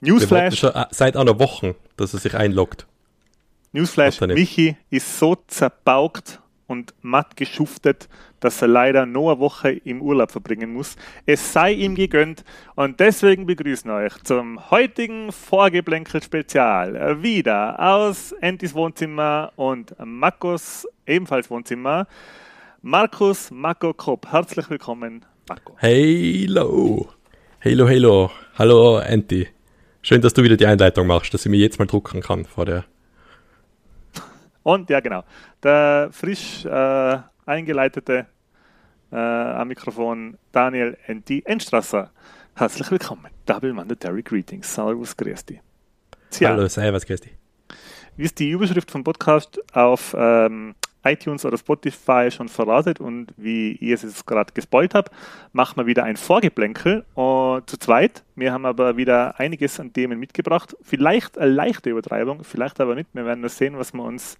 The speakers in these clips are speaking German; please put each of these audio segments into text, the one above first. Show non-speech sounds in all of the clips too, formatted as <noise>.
Newsflash, schon äh, seit einer Woche, dass er sich einloggt. Newsflash. Michi ist so zerbaukt und matt geschuftet, dass er leider noch eine Woche im Urlaub verbringen muss. Es sei ihm gegönnt und deswegen begrüßen wir euch zum heutigen Vorgeblänkel-Spezial. Wieder aus Entis Wohnzimmer und Markus ebenfalls Wohnzimmer. Markus Marco Kopp, herzlich willkommen, Marco. Hello. Hello, hello. Hallo, Anti. Schön, dass du wieder die Einleitung machst, dass ich mir jetzt mal drucken kann vor der. Und ja, genau, der frisch äh, eingeleitete äh, am Mikrofon Daniel Enti Enstrasser. Herzlich willkommen. Double Mandatory Greetings. Servus, grüß dich. Tja, Hallo, servus, grüß dich. wie es die Überschrift vom Podcast auf ähm, iTunes oder Spotify schon verratet und wie ihr es jetzt gerade gespoilt habt, machen wir wieder ein Vorgeplänkel äh, zu zweit. Wir haben aber wieder einiges an Themen mitgebracht. Vielleicht eine leichte Übertreibung, vielleicht aber nicht. Wir werden nur sehen, was wir uns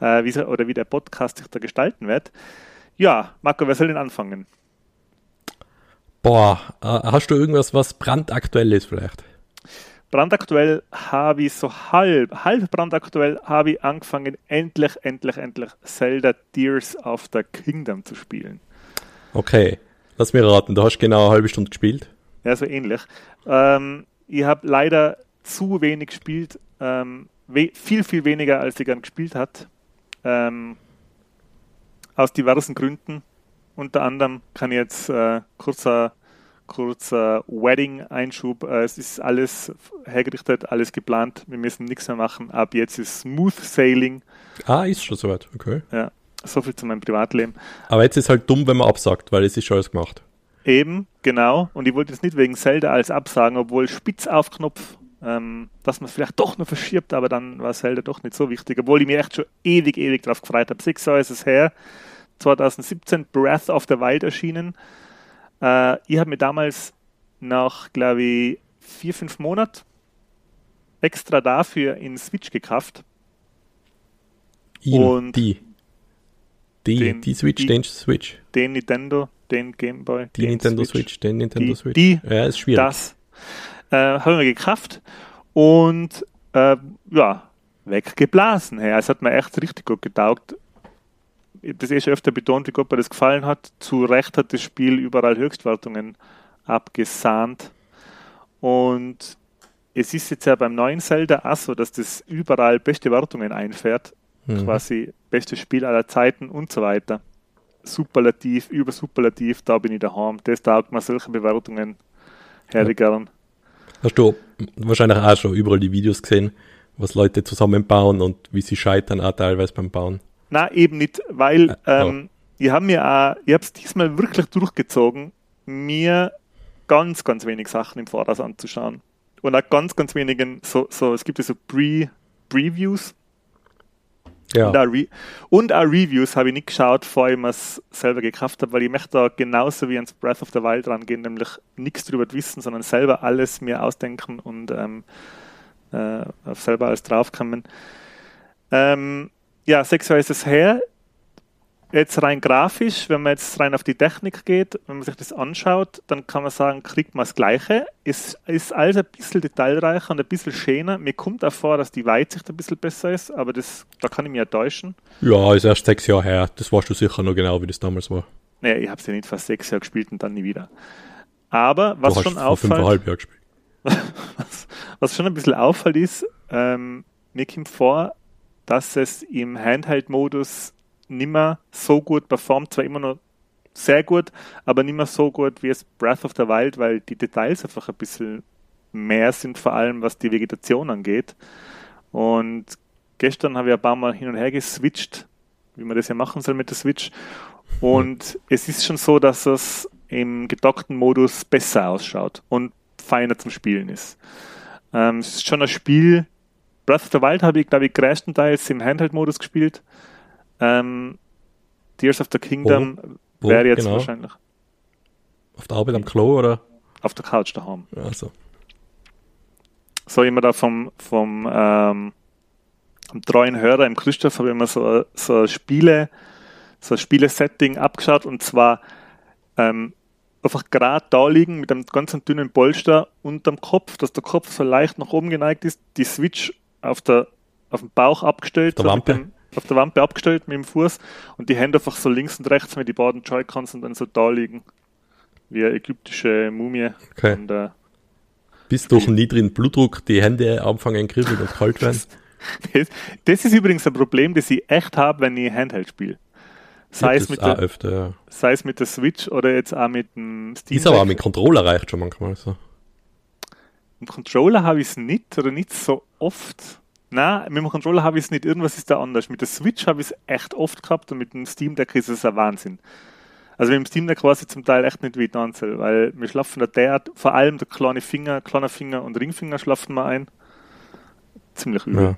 äh, wie, oder wie der Podcast sich da gestalten wird. Ja, Marco, wer soll denn anfangen? Boah, äh, hast du irgendwas, was brandaktuell ist vielleicht? Brandaktuell habe ich so halb, halb brandaktuell habe ich angefangen, endlich, endlich, endlich Zelda Tears of the Kingdom zu spielen. Okay, lass mir raten, du hast genau eine halbe Stunde gespielt. Ja, so ähnlich. Ähm, ich habe leider zu wenig gespielt, ähm, we viel, viel weniger, als ich gern gespielt hat. Ähm, aus diversen Gründen. Unter anderem kann ich jetzt äh, kurzer, kurzer Wedding-Einschub. Äh, es ist alles hergerichtet, alles geplant. Wir müssen nichts mehr machen. Ab jetzt ist Smooth Sailing. Ah, ist schon soweit, okay. Ja, so viel zu meinem Privatleben. Aber jetzt ist halt dumm, wenn man absagt, weil es ist schon alles gemacht. Eben, genau. Und ich wollte jetzt nicht wegen Zelda als absagen, obwohl spitz auf Knopf, ähm, dass man es vielleicht doch noch verschiebt, aber dann war Zelda doch nicht so wichtig, obwohl ich mir echt schon ewig, ewig drauf gefreut habe. Sechs Jahre ist es her, 2017 Breath of the Wild erschienen. Äh, ich habe mir damals nach, glaube ich, vier, fünf Monaten extra dafür in Switch gekauft. Ihn, Und die. Die, den- die Switch, die- den Switch. Den Nintendo, den Game Boy, Die den Nintendo Switch, den Nintendo Die- Switch. die- ja, ist schwierig. Das äh, haben wir gekauft und äh, ja, weggeblasen. Hey. Es hat mir echt richtig gut getaugt. Das eh schon öfter betont, wie gut mir das gefallen hat. Zu Recht hat das Spiel überall Höchstwertungen abgesahnt. Und es ist jetzt ja beim neuen Zelda auch so, dass das überall beste Wertungen einfährt. Mhm. Quasi bestes Spiel aller Zeiten und so weiter. Superlativ, über Superlativ, da bin ich daheim. Das taugt mir solche Bewertungen her Ja. gern. Hast du wahrscheinlich auch schon überall die Videos gesehen, was Leute zusammenbauen und wie sie scheitern auch teilweise beim Bauen. Na, eben nicht, weil Äh, ähm, ich habe mir auch, ich habe es diesmal wirklich durchgezogen, mir ganz, ganz wenig Sachen im Voraus anzuschauen. Und auch ganz, ganz wenigen, so, so es gibt ja so Pre, Previews Ja, und, auch Re und auch Reviews habe ich nicht geschaut, bevor ich mir es selber gekauft habe, weil ich möchte da genauso wie ans Breath of the Wild rangehen, nämlich nichts drüber wissen, sondern selber alles mir ausdenken und ähm, äh, selber alles draufkommen. Ähm, ja, sechs Jahre ist es her. Jetzt rein grafisch, wenn man jetzt rein auf die Technik geht, wenn man sich das anschaut, dann kann man sagen, kriegt man das Gleiche. Es ist alles ein bisschen detailreicher und ein bisschen schöner. Mir kommt auch vor, dass die Weitsicht ein bisschen besser ist, aber das, da kann ich mich ja täuschen. ja, ist erst sechs Jahre her. Das weißt du sicher noch genau, wie das damals war. Naja, ich habe es ja nicht fast sechs Jahre gespielt und dann nie wieder. Aber was schon auffällt, fünfeinhalb Jahren gespielt. <laughs> was, was schon ein bisschen auffällt ist, ähm, mir kommt vor, dass es im Handheld-Modus nimmer so gut performt, zwar immer noch sehr gut, aber nicht mehr so gut wie es Breath of the Wild, weil die Details einfach ein bisschen mehr sind, vor allem was die Vegetation angeht. Und gestern habe ich ein paar Mal hin und her geswitcht, wie man das ja machen soll mit der Switch. Und es ist schon so, dass es im gedockten Modus besser ausschaut und feiner zum Spielen ist. Ähm, es ist schon ein Spiel. Breath of the Wild habe ich, glaube ich, größtenteils im Handheld-Modus gespielt. Ähm, Tears of the Kingdom wäre jetzt genau? wahrscheinlich Auf der Arbeit am Klo oder? auf der Couch daheim. Also. So immer da vom, vom, ähm, vom treuen Hörer im Christoph habe ich immer so, so ein Spiele, so Spielesetting abgeschaut und zwar ähm, einfach gerade da liegen mit einem ganz dünnen Polster unterm Kopf, dass der Kopf so leicht nach oben geneigt ist, die Switch auf der auf dem Bauch abgestellt, Auf der so mit Wampe. dem, auf der Wampe abgestellt mit dem Fuß und die Hände einfach so links und rechts mit die beiden Joy-Cons und dann so da liegen. Wie eine ägyptische Mumie. Okay. Und, äh, Bis durch den niedrigen Blutdruck die Hände anfangen kribbeln und kalt werden. <laughs> Das, das ist übrigens ein Problem, das ich echt habe, wenn ich Handheld spiele. Sei, es das mit auch der, öfter, ja. sei es mit der Switch oder jetzt auch mit dem Steam. Ist aber auch mit Controller reicht schon manchmal so. Mit dem Controller habe ich es nicht oder nicht so oft. Nein, mit dem Controller habe ich es nicht. Irgendwas ist da anders. Mit der Switch habe ich es echt oft gehabt und mit dem Steam Deck ist es ein Wahnsinn. Also mit dem Steam Deck ich zum Teil echt nicht, wie ich da anzähle, weil wir schlafen da derart, vor allem der kleine Finger, kleiner Finger und Ringfinger schlafen wir ein. Ziemlich übel. Ja.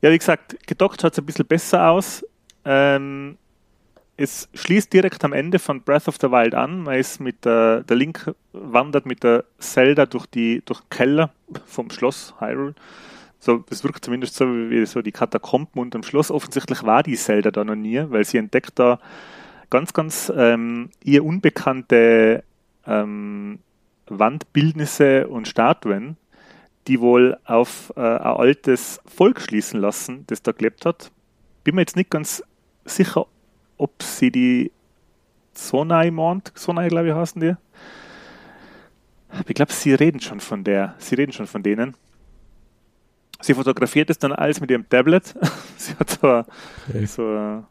Ja, wie gesagt, gedockt schaut es ein bisschen besser aus. Ähm, es schließt direkt am Ende von Breath of the Wild an. Man ist mit der, der Link wandert mit der Zelda durch die durch den Keller vom Schloss Hyrule. So, es wirkt zumindest so wie so die Katakomben unterm Schloss. Offensichtlich war die Zelda da noch nie, weil sie entdeckt da ganz, ganz ähm, ihr unbekannte ähm, Wandbildnisse und Statuen, die wohl auf äh, ein altes Volk schließen lassen, das da gelebt hat. Bin mir jetzt nicht ganz sicher, ob sie die Sonai meint. Sonai, glaube ich, heißen die. Ich glaube, sie reden schon von der. Sie reden schon von denen. Sie fotografiert es dann alles mit ihrem Tablet. <laughs> sie hat so ein, Okay. so ein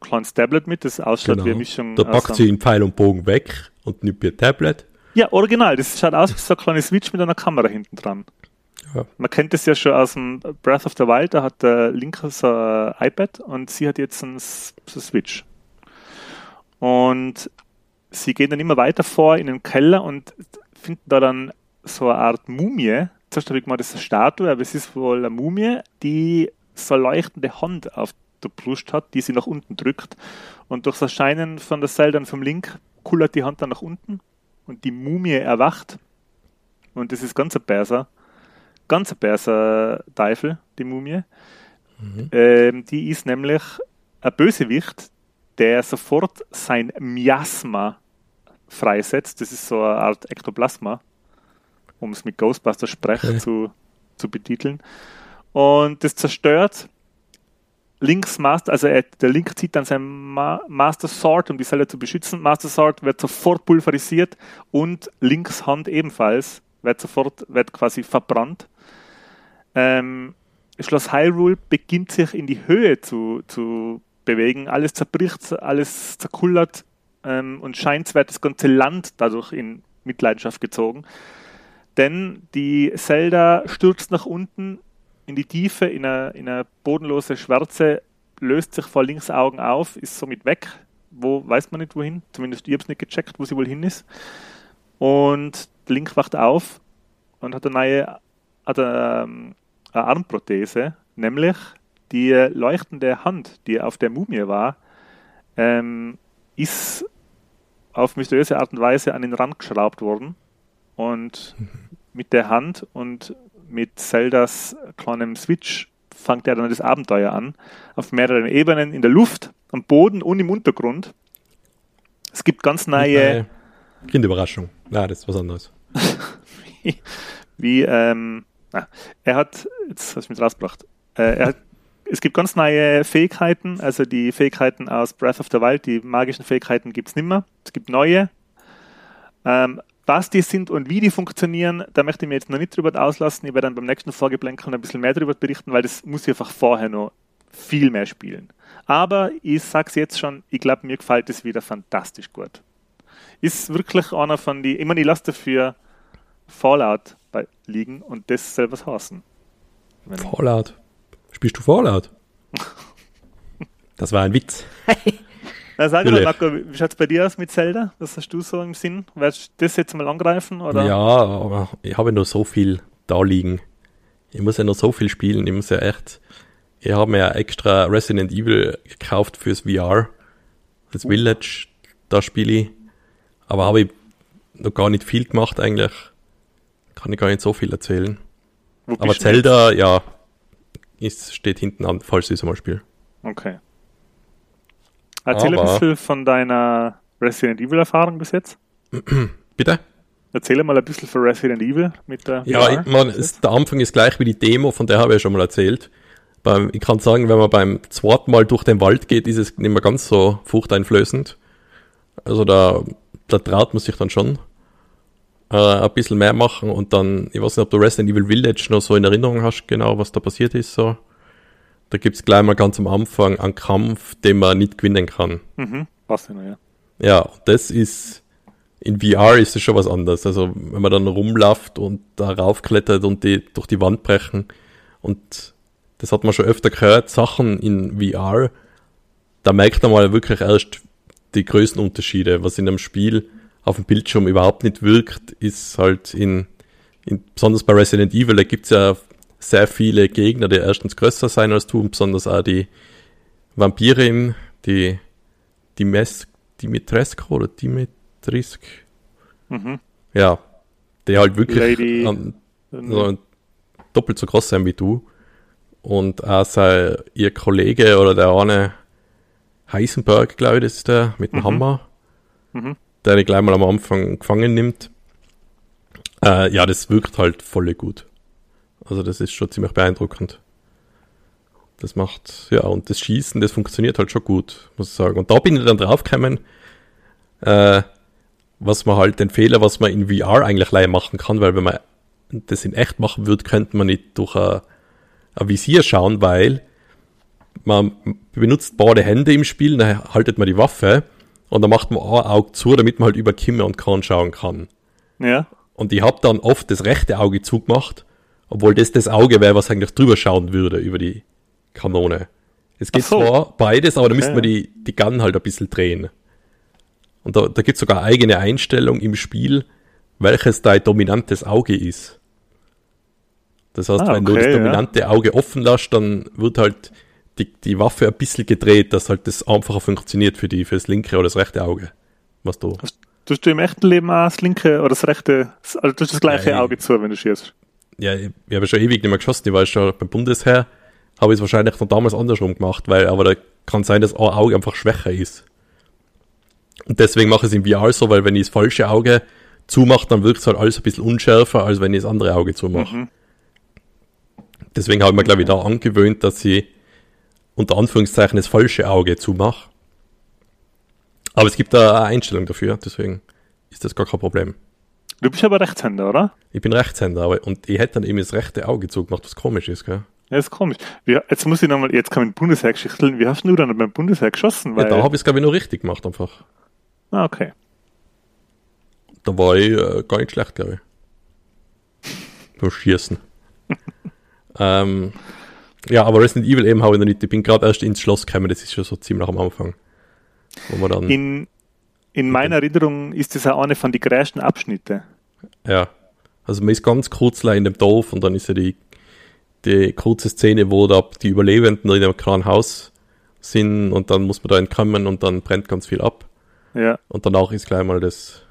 kleines Tablet mit, das ausschaut wie eine Genau. Mischung Da packt sie den Pfeil und Bogen weg und nimmt ihr Tablet. Ja, original. Das schaut aus wie so eine kleine Switch mit einer Kamera hinten dran. Ja. Man kennt das ja schon aus dem Breath of the Wild, da hat der Linke so ein iPad und sie hat jetzt ein, so Switch. Und sie gehen dann immer weiter vor in den Keller und finden da dann so eine Art Mumie. Zuerst habe ich gemeint, das ist eine Statue, aber es ist wohl eine Mumie, die so eine leuchtende Hand auf der Brust hat, die sie nach unten drückt. Und durch das Scheinen von der Seil dann vom Link kullert die Hand dann nach unten und die Mumie erwacht. Und das ist ganz ein Perser. Ganz ein Perser Teufel, die Mumie. Ähm, die ist nämlich ein Bösewicht, der sofort sein Miasma freisetzt. Das ist so eine Art Ektoplasma, um es mit Ghostbusters Sprech Okay. zu, zu betiteln. Und das zerstört Links Master, also er, der Link zieht dann sein Ma Master Sword, um die Zelle zu beschützen. Master Sword wird sofort pulverisiert und Links Hand ebenfalls wird sofort, wird quasi verbrannt. Ähm, Schloss Hyrule beginnt sich in die Höhe zu, zu bewegen. Alles zerbricht, alles zerkullert ähm, und scheint wird das ganze Land dadurch in Mitleidenschaft gezogen. Denn die Zelda stürzt nach unten in die Tiefe, in eine, in eine bodenlose Schwärze, löst sich vor links Augen auf, ist somit weg. Wo weiß man nicht wohin. Zumindest ich habe es nicht gecheckt, wo sie wohl hin ist. Und Link wacht auf und hat eine neue hat eine, ähm, eine Armprothese, nämlich die leuchtende Hand, die auf der Mumie war, ähm, ist auf mysteriöse Art und Weise an den Rand geschraubt worden. Und mit der Hand und mit Zeldas kleinem Switch fängt er dann das Abenteuer an. Auf mehreren Ebenen, in der Luft, am Boden und im Untergrund. Es gibt ganz neue, Kinderüberraschung. Nein, das ist was anderes. <laughs> wie, ähm, ah, er hat, jetzt hast du mich rausgebracht, äh, er hat, es gibt ganz neue Fähigkeiten, also die Fähigkeiten aus Breath of the Wild, die magischen Fähigkeiten gibt es nicht mehr. Es gibt neue. Ähm, was die sind und wie die funktionieren, da möchte ich mir jetzt noch nicht drüber auslassen. Ich werde dann beim nächsten Vorgeplänkel ein bisschen mehr darüber berichten, weil das muss ich einfach vorher noch viel mehr spielen. Aber ich sag's jetzt schon, ich glaube, mir gefällt es wieder fantastisch gut. Ist wirklich einer von die, ich meine, ich lasse dafür Fallout bei, liegen und das selber hassen. Fallout. Spielst du Fallout? <laughs> Das war ein Witz. <laughs> Na, sag mal, Marco, wie schaut es bei dir aus mit Zelda? Was hast du so im Sinn? Willst du das jetzt mal angreifen? Oder? Ja, aber ich habe noch so viel da liegen. Ich muss ja noch so viel spielen. Ich muss ja echt. Ich habe mir ja extra Resident Evil gekauft fürs VR. Das uh. Village, da spiele ich. Aber habe ich noch gar nicht viel gemacht eigentlich. Kann ich gar nicht so viel erzählen. Aber Zelda, jetzt? ja, ist, steht hinten an, falls ich es mal spiele. Okay. Erzähl Aber, ein bisschen von deiner Resident Evil Erfahrung bis jetzt. <clears throat> Bitte? Erzähl mal ein bisschen von Resident Evil mit der. Ja, ich, man, ist, der Anfang ist gleich wie die Demo, von der habe ich ja schon mal erzählt. Beim, ich kann sagen, wenn man beim zweiten Mal durch den Wald geht, ist es nicht mehr ganz so furchteinflößend. Also da, da traut man sich dann schon äh, ein bisschen mehr machen und dann, ich weiß nicht, ob du Resident Evil Village noch so in Erinnerung hast, genau, was da passiert ist. So. Da gibt's gleich mal ganz am Anfang einen Kampf, den man nicht gewinnen kann. Mhm, passt ja, ja. Ja, das ist, in VR ist es schon was anderes. Also, wenn man dann rumläuft und da raufklettert und die durch die Wand brechen und das hat man schon öfter gehört, Sachen in VR, da merkt man mal wirklich erst die größten Unterschiede, was in einem Spiel auf dem Bildschirm überhaupt nicht wirkt, ist halt in, in besonders bei Resident Evil, da gibt's ja sehr viele Gegner, die erstens größer sein als du und besonders auch die Vampirin, die Dimes, Dimitrescu oder Dimitrisk. Mhm. Ja, die halt wirklich an, so doppelt so groß sein wie du. Und auch sein, ihr Kollege oder der eine Heisenberg, glaube ich, das ist der, mit dem mhm. Hammer. Mhm der dich gleich mal am Anfang gefangen nimmt. Äh, ja, das wirkt halt voll gut. Also das ist schon ziemlich beeindruckend. Das macht, ja, und das Schießen, das funktioniert halt schon gut, muss ich sagen. Und da bin ich dann draufgekommen, äh, was man halt, den Fehler, was man in VR eigentlich leider machen kann, weil wenn man das in echt machen würde, könnte man nicht durch ein, ein Visier schauen, weil man benutzt beide Hände im Spiel, dann haltet man die Waffe und dann macht man ein Auge zu, damit man halt über Kimme und Korn schauen kann. Ja. Und ich habe dann oft das rechte Auge zugemacht, obwohl das das Auge wäre, was eigentlich drüber schauen würde über die Kanone. Es geht so. zwar beides, aber da okay. müsste man die, die Gun halt ein bisschen drehen. Und da, da gibt es sogar eigene Einstellung im Spiel, welches dein dominantes Auge ist. Das heißt, ah, wenn okay, du das dominante ja. Auge offen lässt, dann wird halt die, die Waffe ein bisschen gedreht, dass halt das einfacher funktioniert für die, für das linke oder das rechte Auge. Was du. Tust du im echten Leben auch das linke oder das rechte, also tust das gleiche ja, Auge zu, wenn du schießt? Ja, ich, ich habe schon ewig nicht mehr geschossen, ich war schon beim Bundesheer, habe ich es wahrscheinlich noch damals andersrum gemacht, weil, aber da kann sein, dass ein Auge einfach schwächer ist. Und deswegen mache ich es im VR so, weil wenn ich das falsche Auge zumache, dann wirkt es halt alles ein bisschen unschärfer, als wenn ich das andere Auge zumache. Mhm. Deswegen habe ich mir, glaube ich, da angewöhnt, dass ich unter Anführungszeichen das falsche Auge zumache. Aber es gibt da eine Einstellung dafür, deswegen ist das gar kein Problem. Du bist aber Rechtshänder, oder? Ich bin Rechtshänder, aber und ich hätte dann eben das rechte Auge zugemacht, was komisch ist, gell? Ja, ist komisch. Wie, jetzt muss ich nochmal, jetzt kann ich Bundesheer geschichteln. Wie hast du dann beim Bundesheer geschossen? Weil... Ja, da habe ich es, glaube ich, noch richtig gemacht einfach. Ah, okay. Da war ich äh, gar nicht schlecht, glaube ich. Beim Schießen. <laughs> ähm, ja, aber Resident Evil eben habe ich noch nicht. Ich bin gerade erst ins Schloss gekommen, das ist schon so ziemlich am Anfang. Wo man dann in, in meiner Erinnerung ist das auch eine von den größten Abschnitte. Ja. Also man ist ganz kurz in dem Dorf und dann ist ja die, die kurze Szene, wo da die Überlebenden in einem kleinen Haus sind und dann muss man da entkommen und dann brennt ganz viel ab. Ja. Und danach ist gleich mal das,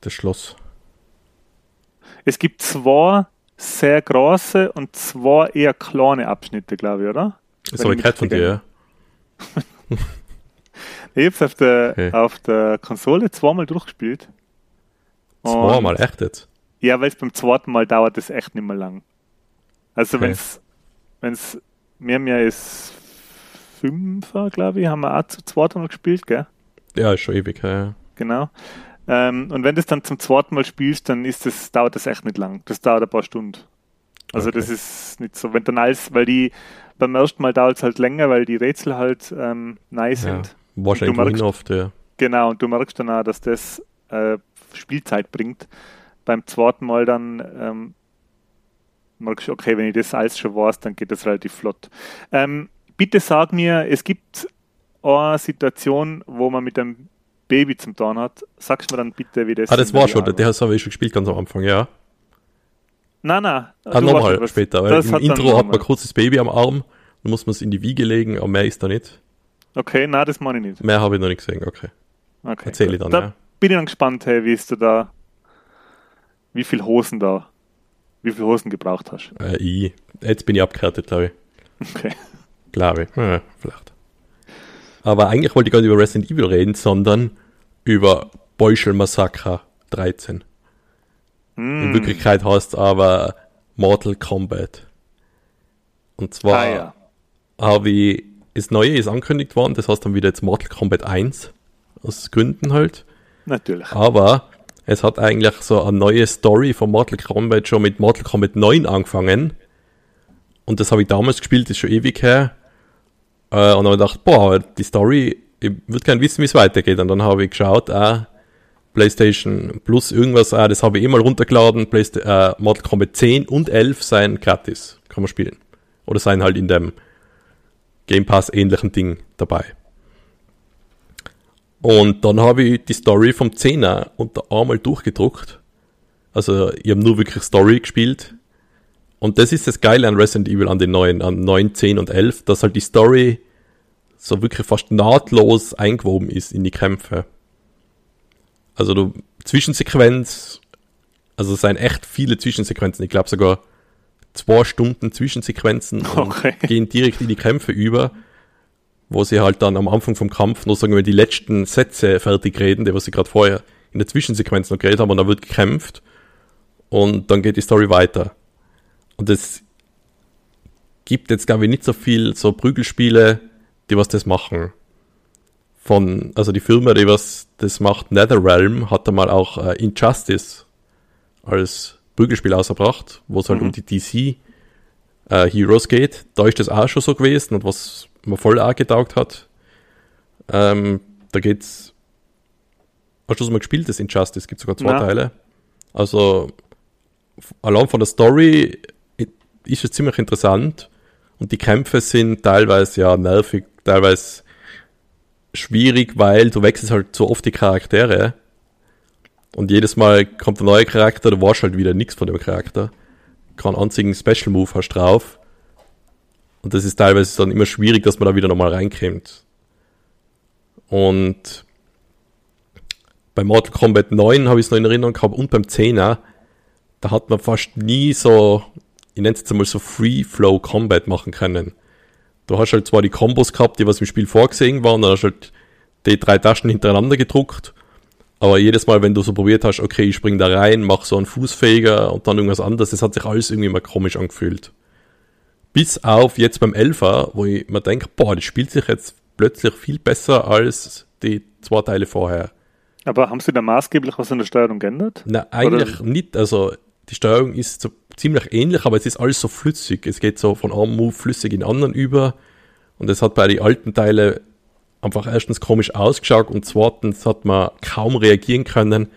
das Schloss. Es gibt zwei sehr große und zwei eher kleine Abschnitte, glaube ich, oder? Das habe ich gehört von dir, ja. ich habe es auf der, okay. auf der Konsole zweimal durchgespielt. Zweimal, echt jetzt? Ja, weil es beim zweiten Mal dauert es echt nicht mehr lang. Also okay. wenn es mehr mehr ist Fünfer, glaube ich, haben wir auch zu zweit mal gespielt, gell? Ja, ist schon ewig, ja. Genau. Ähm, und wenn du es dann zum zweiten Mal spielst, dann ist das, dauert das echt nicht lang. Das dauert ein paar Stunden. Also okay. das ist nicht so, wenn dann alles, weil die beim ersten Mal dauert es halt länger, weil die Rätsel halt ähm, neu sind. Ja, wahrscheinlich merkst, oft, ja. Genau, und du merkst dann auch, dass das äh, Spielzeit bringt. Beim zweiten Mal dann ähm, merkst du, okay, wenn ich das alles schon weiß, dann geht das relativ flott. Ähm, bitte sag mir, es gibt eine Situation, wo man mit dem Baby zum Tun hat. Sagst du mir dann bitte, wie das Ah, das war schon, der habe ich schon gespielt ganz am Anfang, ja. Nein, nein. Ah, nochmal später, weil das im hat Intro hat man kurz das Baby am Arm, dann muss man es in die Wiege legen, aber mehr ist da nicht. Okay, nein, das meine ich nicht. Mehr habe ich noch nicht gesehen, okay. Okay, Erzähl ich dann, Da ja. bin ich dann gespannt, hey, wie ist du da, wie viel Hosen da, wie viel Hosen gebraucht hast. Äh, ich, jetzt bin ich abgehärtet, glaube ich. Okay. Glaube ich. Ja, vielleicht. Aber eigentlich wollte ich gar nicht über Resident Evil reden, sondern über Beuschel Massacre 13. In Mm. Wirklichkeit heißt es aber Mortal Kombat. Und zwar Ah, ja. habe ich, das Neue ist angekündigt worden, das heißt dann wieder jetzt Mortal Kombat 1. Aus Gründen halt. Natürlich. Aber es hat eigentlich so eine neue Story von Mortal Kombat schon mit Mortal Kombat 9 angefangen. Und das habe ich damals gespielt, das ist schon ewig her. Äh, und dann habe ich gedacht, boah, die Story, ich würde gerne wissen, wie es weitergeht. Und dann habe ich geschaut, ah, PlayStation Plus irgendwas, ah, das habe ich eh mal runtergeladen. Playsta äh, Mortal Kombat 10 und 11 seien gratis, kann man spielen. Oder seien halt in dem Game Pass ähnlichen Ding dabei. Und dann habe ich die Story vom 10er unter einmal durchgedruckt. Also ich habe nur wirklich Story gespielt. Und das ist das Geile an Resident Evil, an den neuen, an 9, 10 und 11, dass halt die Story so wirklich fast nahtlos eingewoben ist in die Kämpfe. Also du, Zwischensequenz, also es seien echt viele Zwischensequenzen, ich glaube sogar zwei Stunden Zwischensequenzen und Okay. <laughs> gehen direkt in die Kämpfe über, wo sie halt dann am Anfang vom Kampf nur sagen wir die letzten Sätze fertig reden, die was sie gerade vorher in der Zwischensequenz noch geredet haben und dann wird gekämpft und dann geht die Story weiter. Und es gibt jetzt, glaube ich, nicht so viel so Prügelspiele, die was das machen. Von, also die Firma, die was das macht, NetherRealm, hat da mal auch äh, Injustice als Prügelspiel ausgebracht, wo es halt Mhm. um die DC äh, Heroes geht. Da ist das auch schon so gewesen und was mir voll auch getaugt hat. Ähm, da geht's. Hast du das mal gespielt, das Injustice? Gibt sogar zwei Na. Teile. Also, allein von der Story ist es ziemlich interessant und die Kämpfe sind teilweise ja nervig, teilweise schwierig, weil du wechselst halt so oft die Charaktere und jedes Mal kommt ein neuer Charakter, du weißt halt wieder nichts von dem Charakter. Keinen einzigen Special Move hast drauf. Und das ist teilweise dann immer schwierig, dass man da wieder nochmal reinkommt. Und bei Mortal Kombat 9 habe ich es noch in Erinnerung gehabt und beim 10er, da hat man fast nie so, ich nenne es jetzt einmal so Free Flow Combat machen können. Du hast halt zwar die Kombos gehabt, die was im Spiel vorgesehen waren, dann hast du halt die drei Taschen hintereinander gedruckt, aber jedes Mal, wenn du so probiert hast, okay, ich spring da rein, mach so einen Fußfähiger und dann irgendwas anderes, das hat sich alles irgendwie mal komisch angefühlt. Bis auf jetzt beim Elfer, wo ich mir denke, boah, das spielt sich jetzt plötzlich viel besser als die zwei Teile vorher. Aber haben Sie da maßgeblich was an der Steuerung geändert? Na, eigentlich nicht. Also, die Steuerung ist so ziemlich ähnlich, aber es ist alles so flüssig. Es geht so von einem Move flüssig in den anderen über. Und es hat bei den alten Teilen einfach erstens komisch ausgeschaut und zweitens hat man kaum reagieren können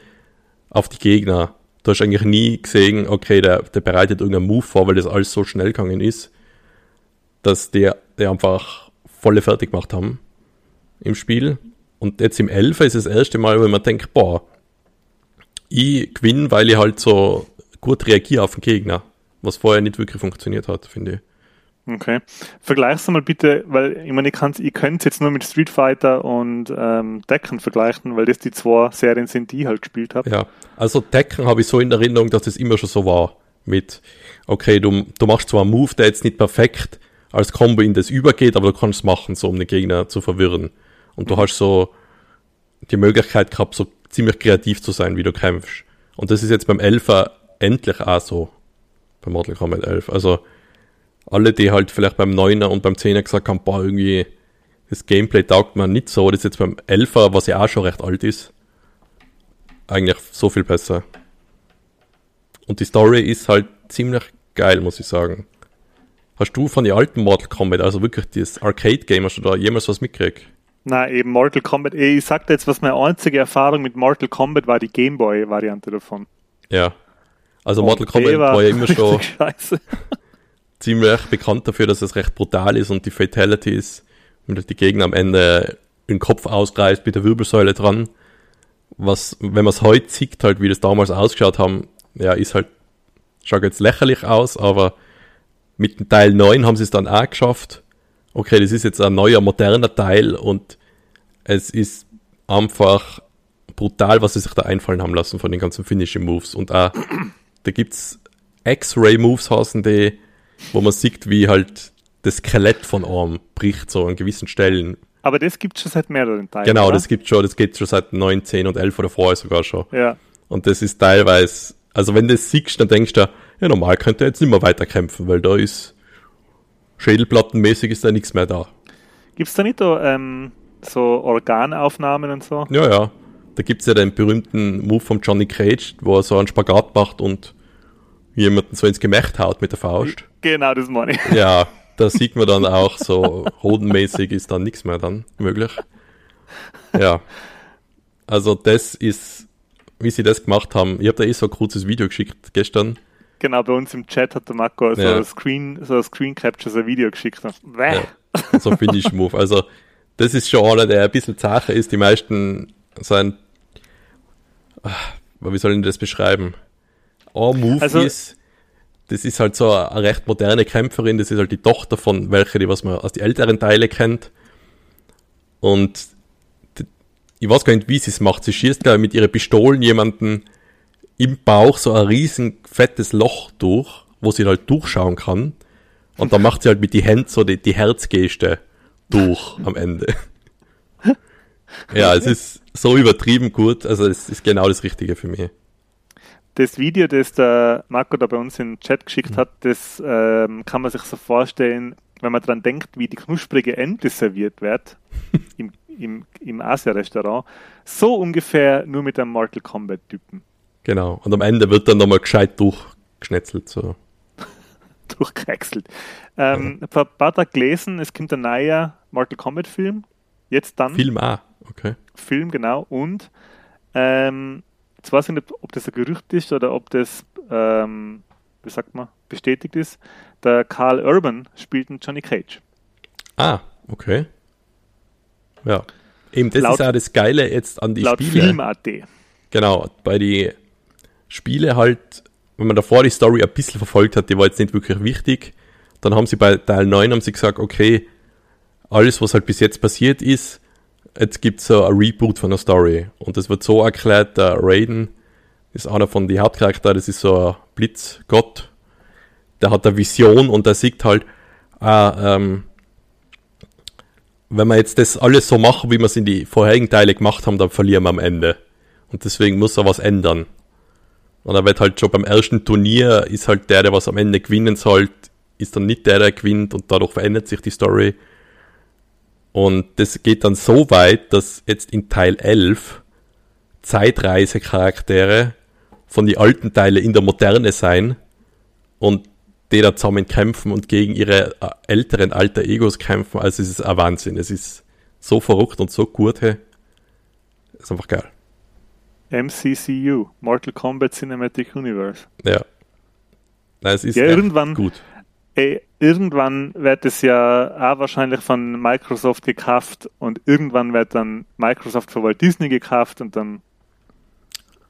auf die Gegner. Du hast eigentlich nie gesehen, okay, der, der bereitet irgendeinen Move vor, weil das alles so schnell gegangen ist, dass der, der einfach volle fertig gemacht haben im Spiel. Und jetzt im 11 ist das erste Mal, wo man denkt, boah, ich gewinne, weil ich halt so gut reagiere auf den Gegner, was vorher nicht wirklich funktioniert hat, finde ich. Okay. Vergleich's mal bitte, weil ich meine, ich, kann's, ich könnte es jetzt nur mit Street Fighter und ähm, Decken vergleichen, weil das die zwei Serien sind, die ich halt gespielt habe. Ja, also Tekken habe ich so in Erinnerung, dass das immer schon so war. Mit, okay, du, du machst zwar einen Move, der jetzt nicht perfekt als Combo in das übergeht, aber du kannst es machen, so um den Gegner zu verwirren. Und du hast so die Möglichkeit gehabt, so ziemlich kreativ zu sein, wie du kämpfst. Und das ist jetzt beim Elfer endlich auch so. Bei Mortal Kombat 11. Also, alle, die halt vielleicht beim 9er und beim 10er gesagt haben, boah, irgendwie, das Gameplay taugt mir nicht so, das ist jetzt beim 11er, was ja auch schon recht alt ist, eigentlich so viel besser. Und die Story ist halt ziemlich geil, muss ich sagen. Hast du von den alten Mortal Kombat, also wirklich das Arcade-Game, hast du da jemals was mitgekriegt? Na, eben Mortal Kombat. Ich sagte jetzt, was meine einzige Erfahrung mit Mortal Kombat war, die Gameboy-Variante davon. Ja. Also Und Mortal Kombat war ja immer <laughs> schon ziemlich bekannt dafür, dass es recht brutal ist und die Fatalities Wenn die Gegner am Ende den Kopf ausreißt mit der Wirbelsäule dran. Was, wenn man es heute sieht, halt, wie das damals ausgeschaut haben, ja, ist halt, schaut jetzt lächerlich aus, aber mit dem Teil 9 haben sie es dann auch geschafft. Okay, das ist jetzt ein neuer, moderner Teil und es ist einfach brutal, was sie sich da einfallen haben lassen von den ganzen Finishing Moves. Und auch, da gibt's X-Ray-Moves heißen die, wo man sieht, wie halt das Skelett von Arm bricht, so an gewissen Stellen. Aber das gibt schon seit mehreren Teilen. Genau, oder? das gibt schon, das geht schon seit 9, 10 und 11 oder vorher sogar schon. Ja. Und das ist teilweise, also wenn du das siehst, dann denkst du, ja, normal könnte er jetzt nicht mehr weiterkämpfen, weil da ist schädelplattenmäßig ist da nichts mehr da. Gibt's da nicht da, ähm, so Organaufnahmen und so? Ja, ja. Da gibt's ja den berühmten Move von Johnny Cage, wo er so einen Spagat macht und jemanden so ins Gemächt haut mit der Faust. Genau, das meine ich. Ja, da sieht man dann auch so, hodenmäßig ist dann nichts mehr dann möglich. Ja. Also das ist, wie sie das gemacht haben. Ich habe da eh so ein kurzes Video geschickt gestern. Genau, bei uns im Chat hat der Marco so Ja. ein Screen, so ein Screen Capture, so ein Video geschickt. Ja. So Finish Move. Also das ist schon einer, der ein bisschen Sache ist. Die meisten sein, wie soll ich das beschreiben? Ein Move Also- ist, das ist halt so eine recht moderne Kämpferin, das ist halt die Tochter von welcher, die was man aus den älteren Teile kennt. Und ich weiß gar nicht, wie sie es macht. Sie schießt, glaube ich, mit ihren Pistolen jemanden im Bauch so ein riesen fettes Loch durch, wo sie halt durchschauen kann. Und dann macht sie halt mit die Händen so die, die Herzgeste durch am Ende. <laughs> ja, es ist so übertrieben gut, also es ist genau das Richtige für mich. Das Video, das der Marco da bei uns in den Chat Mhm. geschickt hat, das ähm, kann man sich so vorstellen, wenn man dran denkt, wie die knusprige Ente serviert wird <laughs> im, im, im Asia-Restaurant. So ungefähr nur mit einem Mortal Kombat-Typen Genau. Und am Ende wird dann nochmal gescheit durchgeschnetzelt. So. <laughs> durchgewechselt. Ähm, Vor ein paar Tagen gelesen, es kommt ein neuer Mortal Kombat-Film. Jetzt dann. Film auch. Okay. Film, genau. Und ähm, jetzt weiß ich nicht, ob das ein Gerücht ist oder ob das, ähm, wie sagt man, bestätigt ist. Der Carl Urban spielt einen Johnny Cage. Ah, okay. Ja. Eben, das Laut- ist auch das Geile jetzt an die laut Spiele. Film.at. Genau, bei die Spiele halt, wenn man davor die Story ein bisschen verfolgt hat, die war jetzt nicht wirklich wichtig. Dann haben sie bei Teil 9 haben sie gesagt, okay, alles, was halt bis jetzt passiert ist, jetzt gibt's so ein Reboot von der Story. Und das wird so erklärt, der Raiden ist einer von den Hauptcharakteren, das ist so ein Blitzgott, der hat eine Vision und der sieht halt, ah, ähm, wenn wir jetzt das alles so machen, wie wir es in die vorherigen Teile gemacht haben, dann verlieren wir am Ende. Und deswegen muss er was ändern. Und er wird halt schon beim ersten Turnier, ist halt der, der was am Ende gewinnen soll, ist dann nicht der, der gewinnt und dadurch verändert sich die Story. Und das geht dann so weit, dass jetzt in Teil 11 Zeitreisecharaktere von die alten Teile in der Moderne sein und die da zusammen kämpfen und gegen ihre äh, älteren alter Egos kämpfen. Also es ist ein Wahnsinn. Es ist so verrückt und so gut. Hey. Ist einfach geil. MCCU, Mortal Kombat Cinematic Universe. Ja. Nein, es ist Ja, irgendwann- gut. Ey, irgendwann wird es ja auch wahrscheinlich von Microsoft gekauft und irgendwann wird dann Microsoft von Walt Disney gekauft und dann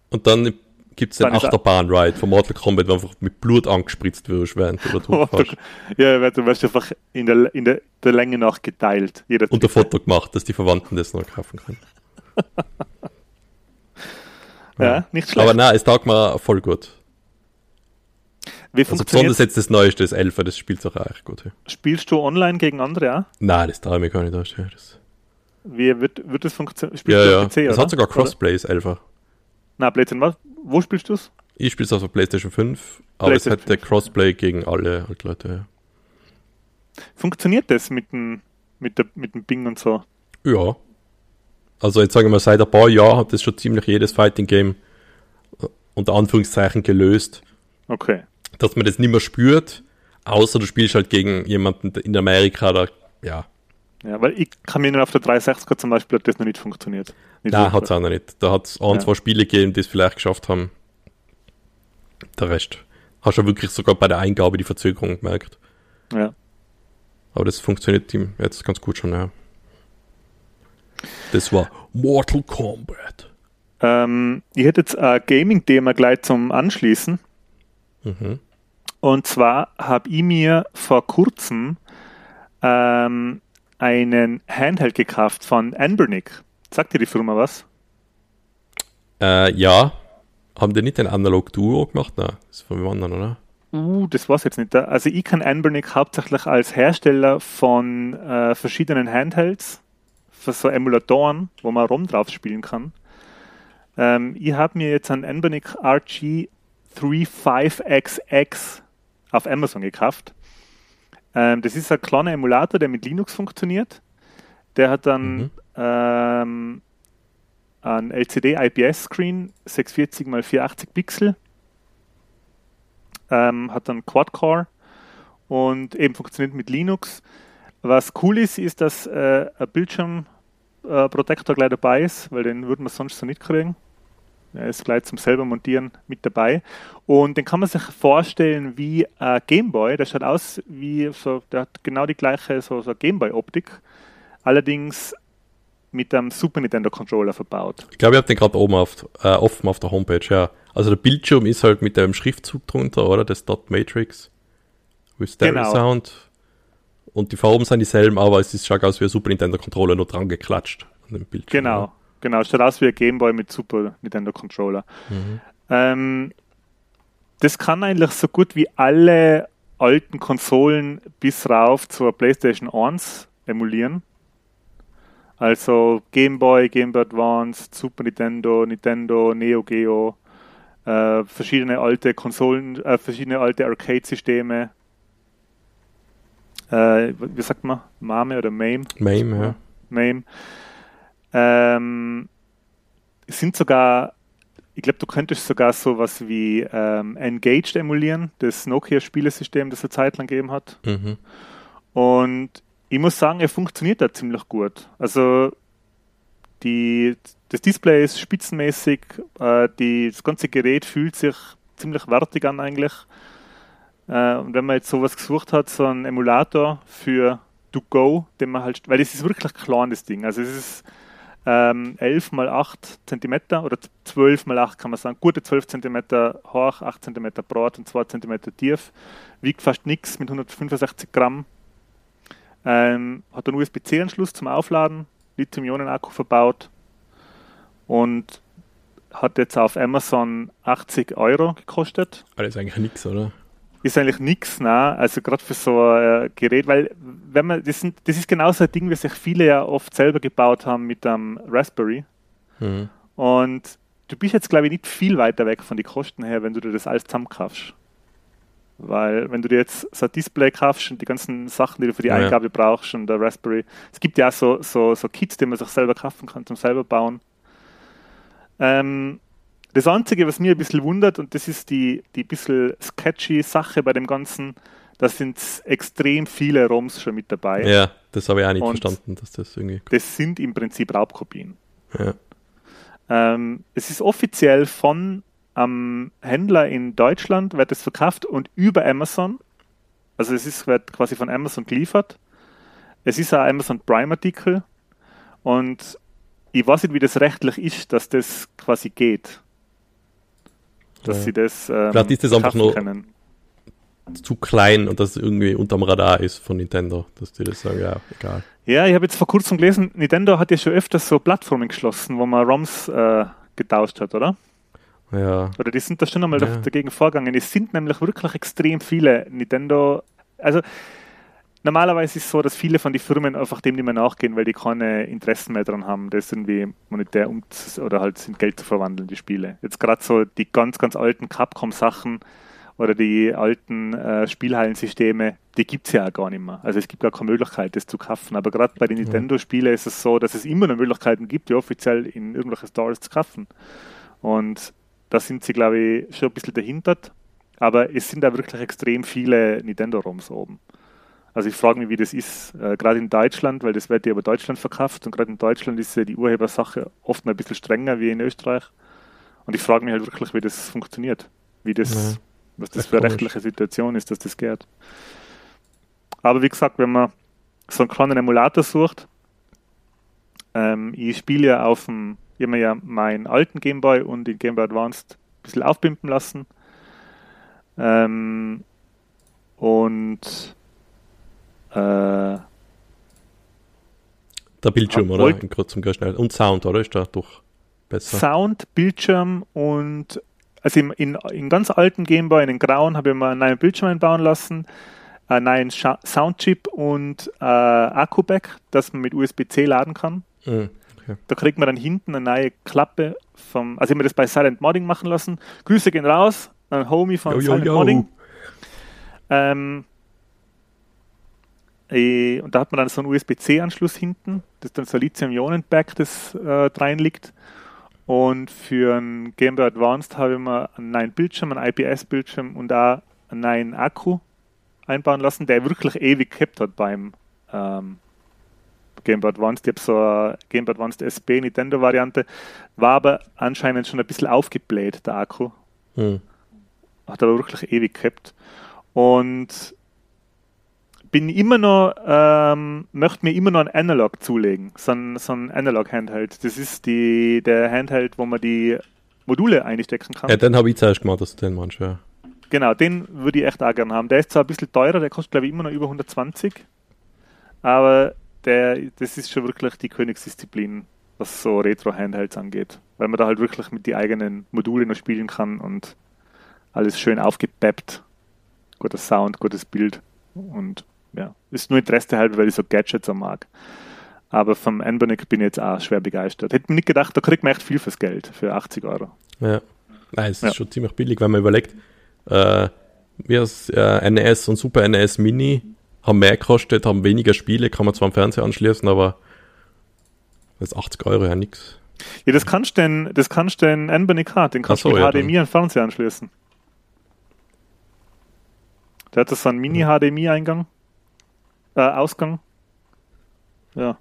Und dann gibt es den er- Achterbahn-Ride von Mortal Kombat, wo einfach mit Blut angespritzt wirst, während du da <laughs> durchfährst. ja, du wirst einfach in der, in der, der Länge nach geteilt. Jeder Und ein Foto gemacht, dass die Verwandten das noch kaufen können. <laughs> ja, nicht schlecht. Aber nein, es taugt mir voll gut. Wie Also besonders jetzt das Neueste, das Elfer, das spielt auch echt gut. Hey. Spielst du online gegen andere, ja? Nein, das traue ich mir gar nicht Das, Wie wird, wird das funktionieren? Spielst ja, du ja. PC, Das oder? hat sogar Oder? Crossplay, das Elfer. Na, Blödsinn, was? Wo spielst du es? Ich spiele es auf der PlayStation 5, aber es PlayStation hätte Crossplay gegen alle halt Leute. Ja. Funktioniert das mit dem, mit, der, mit dem Bing und so? Ja. Also jetzt sagen wir mal, seit ein paar Jahren hat das schon ziemlich jedes Fighting-Game äh, unter Anführungszeichen gelöst, Okay. Dass man das nicht mehr spürt, außer du spielst halt gegen jemanden in Amerika oder ja. Ja, weil ich kann mir nur auf der 360 zum Beispiel hat das noch nicht funktioniert. Nicht Nein, hat es auch noch nicht. Da hat es ein, Ja. zwei Spiele gegeben, die es vielleicht geschafft haben. Der Rest. Hast du wirklich sogar bei der Eingabe die Verzögerung gemerkt. Ja. Aber das funktioniert ihm jetzt ganz gut schon, ja. Das war Mortal Kombat. Ähm, ich hätte jetzt ein Gaming-Thema gleich zum Anschließen. Mhm. Und zwar habe ich mir vor kurzem ähm, einen Handheld gekauft von Anbernic. Sagt dir die Firma was? Äh, ja. Haben die nicht den Analog Duo gemacht? Nein, das ist von dem anderen, oder? Uh, das war's jetzt nicht. Also ich kann Anbernic hauptsächlich als Hersteller von äh, verschiedenen Handhelds, für so Emulatoren, wo man ROM drauf spielen kann. Ähm, ich habe mir jetzt einen Anbernic RG 35XX auf Amazon gekauft. Ähm, das ist ein kleiner Emulator, der mit Linux funktioniert. Der hat dann Mhm. ähm, einen LCD IPS-Screen, 640 x 480 Pixel. Ähm, hat dann Quad-Core und eben funktioniert mit Linux. Was cool ist, ist, dass äh, ein Bildschirmprotektor gleich dabei ist, weil den würden wir sonst so nicht kriegen. Er ist gleich zum selber montieren mit dabei. Und den kann man sich vorstellen wie ein Gameboy. Der schaut aus wie so, der hat genau die gleiche so, so Gameboy-Optik. Allerdings mit einem Super Nintendo Controller verbaut. Ich glaube, ich habe den gerade oben auf, äh, offen auf der Homepage, ja. Also der Bildschirm ist halt mit dem Schriftzug drunter, oder? Das Dot Matrix with Stereo Genau. Sound. Und die Farben sind dieselben, aber es ist, schaut aus wie ein Super Nintendo Controller nur dran geklatscht an dem Bildschirm. Genau, genau. Schaut aus wie ein Gameboy mit Super Nintendo Controller. Mhm. Ähm, das kann eigentlich so gut wie alle alten Konsolen bis rauf zur PlayStation 1 emulieren. Also Game Boy, Game Boy Advance, Super Nintendo, Nintendo, Neo Geo, äh, verschiedene alte Konsolen, äh, verschiedene alte Arcade-Systeme. Äh, wie sagt man? Mame oder MAME? MAME, ja. MAME. Ähm, es sind sogar, ich glaube, du könntest sogar sowas wie ähm, Engaged emulieren, das Nokia-Spielesystem, das es eine Zeit lang gegeben hat. Mhm. Und ich muss sagen, er funktioniert da ziemlich gut. Also die, das Display ist spitzenmäßig, äh, die, das ganze Gerät fühlt sich ziemlich wertig an eigentlich. Äh, und wenn man jetzt sowas gesucht hat, so einen Emulator für To Go, den man halt, weil es ist wirklich klein, das Ding. Also es ist ähm, 11 mal 8 cm oder 12 mal 8 kann man sagen, gute 12 cm hoch, 8 cm breit und 2 cm tief, wiegt fast nichts mit 165 Gramm. Ähm, hat einen USB-C-Anschluss zum Aufladen, Lithium-Ionen-Akku verbaut und hat jetzt auf Amazon 80 Euro gekostet. Ist eigentlich nichts, oder? Ist eigentlich nichts, ne? Also gerade für so ein äh, Gerät, weil wenn man, das, sind, das ist genauso ein Ding, wie sich viele ja oft selber gebaut haben mit einem Raspberry. Mhm. Und du bist jetzt, glaube ich, nicht viel weiter weg von den Kosten her, wenn du dir das alles zusammenkaufst. Weil, wenn du dir jetzt so ein Display kaufst und die ganzen Sachen, die du für die Ja, ja. Eingabe brauchst und der Raspberry, es gibt ja auch so, so, so Kits, die man sich selber kaufen kann zum selber bauen. Ähm, das Einzige, was mir ein bisschen wundert, und das ist die, die bisschen sketchy Sache bei dem Ganzen, da sind extrem viele ROMs schon mit dabei. Ja, das habe ich auch nicht Und- verstanden, dass das irgendwie. Das sind im Prinzip Raubkopien. Ja. Ähm, es ist offiziell von einem Händler in Deutschland, wird es verkauft und über Amazon. Also es ist, wird quasi von Amazon geliefert. Es ist ein Amazon Prime-Artikel und ich weiß nicht, wie das rechtlich ist, dass das quasi geht. Dass Ja. sie das ähm, Vielleicht ist das einfach nur- können. Zu klein und dass es irgendwie unterm Radar ist von Nintendo, dass die das sagen, ja, egal. Ja, ich habe jetzt vor kurzem gelesen, Nintendo hat ja schon öfters so Plattformen geschlossen, wo man ROMs äh, getauscht hat, oder? Ja, Oder die sind da schon einmal Ja. dagegen vorgegangen. Es sind nämlich wirklich extrem viele Nintendo. Also normalerweise ist es so, dass viele von den Firmen einfach dem nicht mehr nachgehen, weil die keine Interessen mehr dran haben, das irgendwie monetär um oder halt in Geld zu verwandeln, die Spiele. Jetzt gerade so die ganz, ganz alten Capcom-Sachen oder die alten äh, Spielhallensysteme, die gibt es ja auch gar nicht mehr. Also es gibt gar keine Möglichkeit, das zu kaufen. Aber gerade bei den Nintendo-Spielen ist es so, dass es immer noch Möglichkeiten gibt, die offiziell in irgendwelche Stores zu kaufen. Und da sind sie, glaube ich, schon ein bisschen dahinter. Aber es sind da wirklich extrem viele Nintendo-ROMs oben. Also ich frage mich, wie das ist, äh, gerade in Deutschland, weil das wird ja über Deutschland verkauft und gerade in Deutschland ist ja die Urhebersache oft noch ein bisschen strenger wie in Österreich. Und ich frage mich halt wirklich, wie das funktioniert. Wie das, Ja, was das für eine rechtliche Situation ist, dass das geht. Aber wie gesagt, wenn man so einen kleinen Emulator sucht, ähm, ich spiele ja auf dem, ich habe mir ja meinen alten Gameboy und den Game Boy Advanced ein bisschen aufpimpen lassen. Ähm, und äh, Der Bildschirm, Ah, oder? In kurzem schnell. Und Sound, oder? Ist da doch besser. Sound, Bildschirm und also im, in, in ganz alten Gameboy, in den grauen, habe ich mal einen neuen Bildschirm einbauen lassen, einen neuen Scha Soundchip und äh, Akku-Back, das man mit USB-C laden kann. Mhm, okay. Da kriegt man dann hinten eine neue Klappe vom, also ich habe das bei Silent Modding machen lassen. Grüße gehen raus an Homie von jo, Silent jo. Modding. Ähm, äh, und da hat man dann so einen USB-C-Anschluss hinten, das dann so ein Lithium-Ionen-Back, das äh, rein liegt. Und für ein Game Boy Advanced habe ich mir einen neuen Bildschirm, einen IPS-Bildschirm und auch einen neuen Akku einbauen lassen, der wirklich ewig gehabt hat beim ähm, Game Boy Advanced. Ich habe so eine Game Boy Advanced SB Nintendo-Variante, war aber anscheinend schon ein bisschen aufgebläht, der Akku Mhm. hat aber wirklich ewig gehabt. Und bin immer noch, ähm, möchte mir immer noch ein Analog zulegen, so ein, so ein Analog-Handheld. Das ist die, der Handheld, wo man die Module einstecken kann. Ja, den habe ich zuerst gemacht, dass du den meinst, ja. Genau, den würde ich echt auch gerne haben. Der ist zwar ein bisschen teurer, der kostet glaube ich immer noch über 120, aber der, das ist schon wirklich die Königsdisziplin, was so Retro-Handhelds angeht. Weil man da halt wirklich mit die eigenen Module noch spielen kann und alles schön aufgepeppt. Guter Sound, gutes Bild und ja, ist nur Interesse halber, weil ich so Gadgets auch mag. Aber vom Anbernic bin ich jetzt auch schwer begeistert. Hätte mir nicht gedacht, da kriegt man echt viel fürs Geld, für 80 Euro. Ja. Nein, es ist Ja. schon ziemlich billig, wenn man überlegt, äh, wie das äh, NES und Super NES Mini haben mehr gekostet, haben weniger Spiele, kann man zwar am Fernseher anschließen, aber das ist 80 Euro ja nix. Ja, das kannst du den, das kannst du den Anbernic hat, den kannst so, du mit ja, HDMI an Fernseher anschließen. Der hat das so einen Mini-HDMI-Eingang, äh, Ausgang. Ja.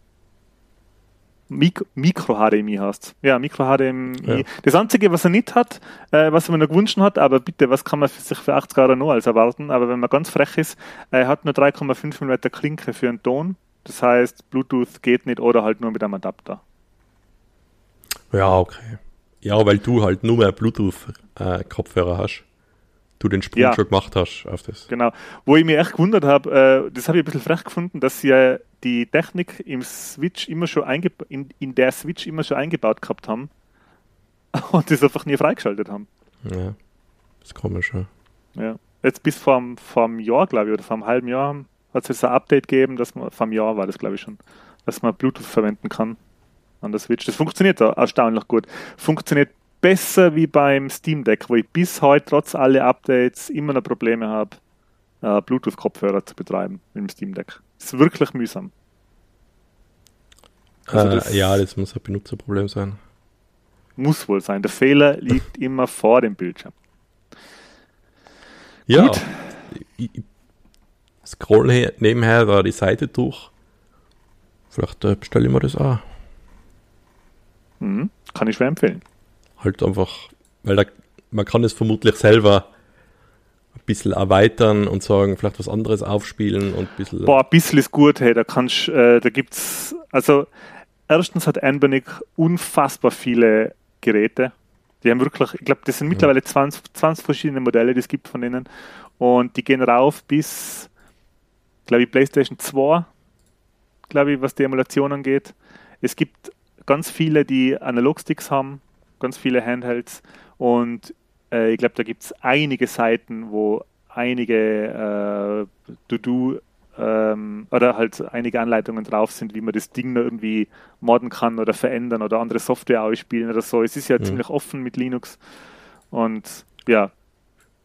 Mik Mikro-HDMI heißt Ja, Mikro-HDMI. Ja. Das Einzige, was er nicht hat, äh, was er mir noch gewünscht hat, aber bitte, was kann man für sich für 80 Euro noch als erwarten? Aber wenn man ganz frech ist, er hat nur 3,5 mm Klinke für einen Ton. Das heißt, Bluetooth geht nicht oder halt nur mit einem Adapter. Ja, okay. Ja, weil du halt nur mehr Bluetooth-Kopfhörer hast. Du den Sprung Ja. schon gemacht hast auf das. Genau. Wo ich mich echt gewundert habe, äh, das habe ich ein bisschen frech gefunden, dass sie die Technik im Switch immer schon in, in der Switch immer schon eingebaut gehabt haben <laughs> und das einfach nie freigeschaltet haben. Ja. Das ist komisch, ja. Ja. Jetzt bis vor einem, Jahr, glaube ich, oder vor einem halben Jahr hat es jetzt ein Update gegeben, dass man, vor einem Jahr war das, glaube ich schon, dass man Bluetooth verwenden kann an der Switch. Das funktioniert da erstaunlich gut. Funktioniert besser wie beim Steam Deck, wo ich bis heute trotz aller Updates immer noch Probleme habe, äh, Bluetooth-Kopfhörer zu betreiben mit dem Steam Deck. Ist wirklich mühsam. Also äh, das- ja, das muss ein Benutzerproblem sein. Muss wohl sein. Der Fehler liegt immer vor dem Bildschirm. Ja. Gut. Ich, ich scroll he- nebenher da die Seite durch. Vielleicht äh, bestelle ich mir das auch. Mhm. Kann ich schwer empfehlen. Halt einfach, weil da, man kann es vermutlich selber ein bisschen erweitern und sagen, vielleicht was anderes aufspielen und ein bisschen. Boah, ein bisschen ist gut, hey, da kannst, äh, da gibt's, also erstens hat Anbernic unfassbar viele Geräte. Die haben wirklich, ich glaube, das sind mittlerweile 20, 20 verschiedene Modelle, die es gibt von denen. Und die gehen rauf bis, glaube ich, PlayStation 2, glaube ich, was die Emulation angeht. Es gibt ganz viele, die Analogsticks haben, ganz viele Handhelds. Und äh, ich glaube, da gibt es einige Seiten, wo einige äh, To-Do ähm, oder halt einige Anleitungen drauf sind, wie man das Ding noch irgendwie modden kann oder verändern oder andere Software ausspielen oder so. Es ist ja Mhm. ziemlich offen mit Linux. Und ja,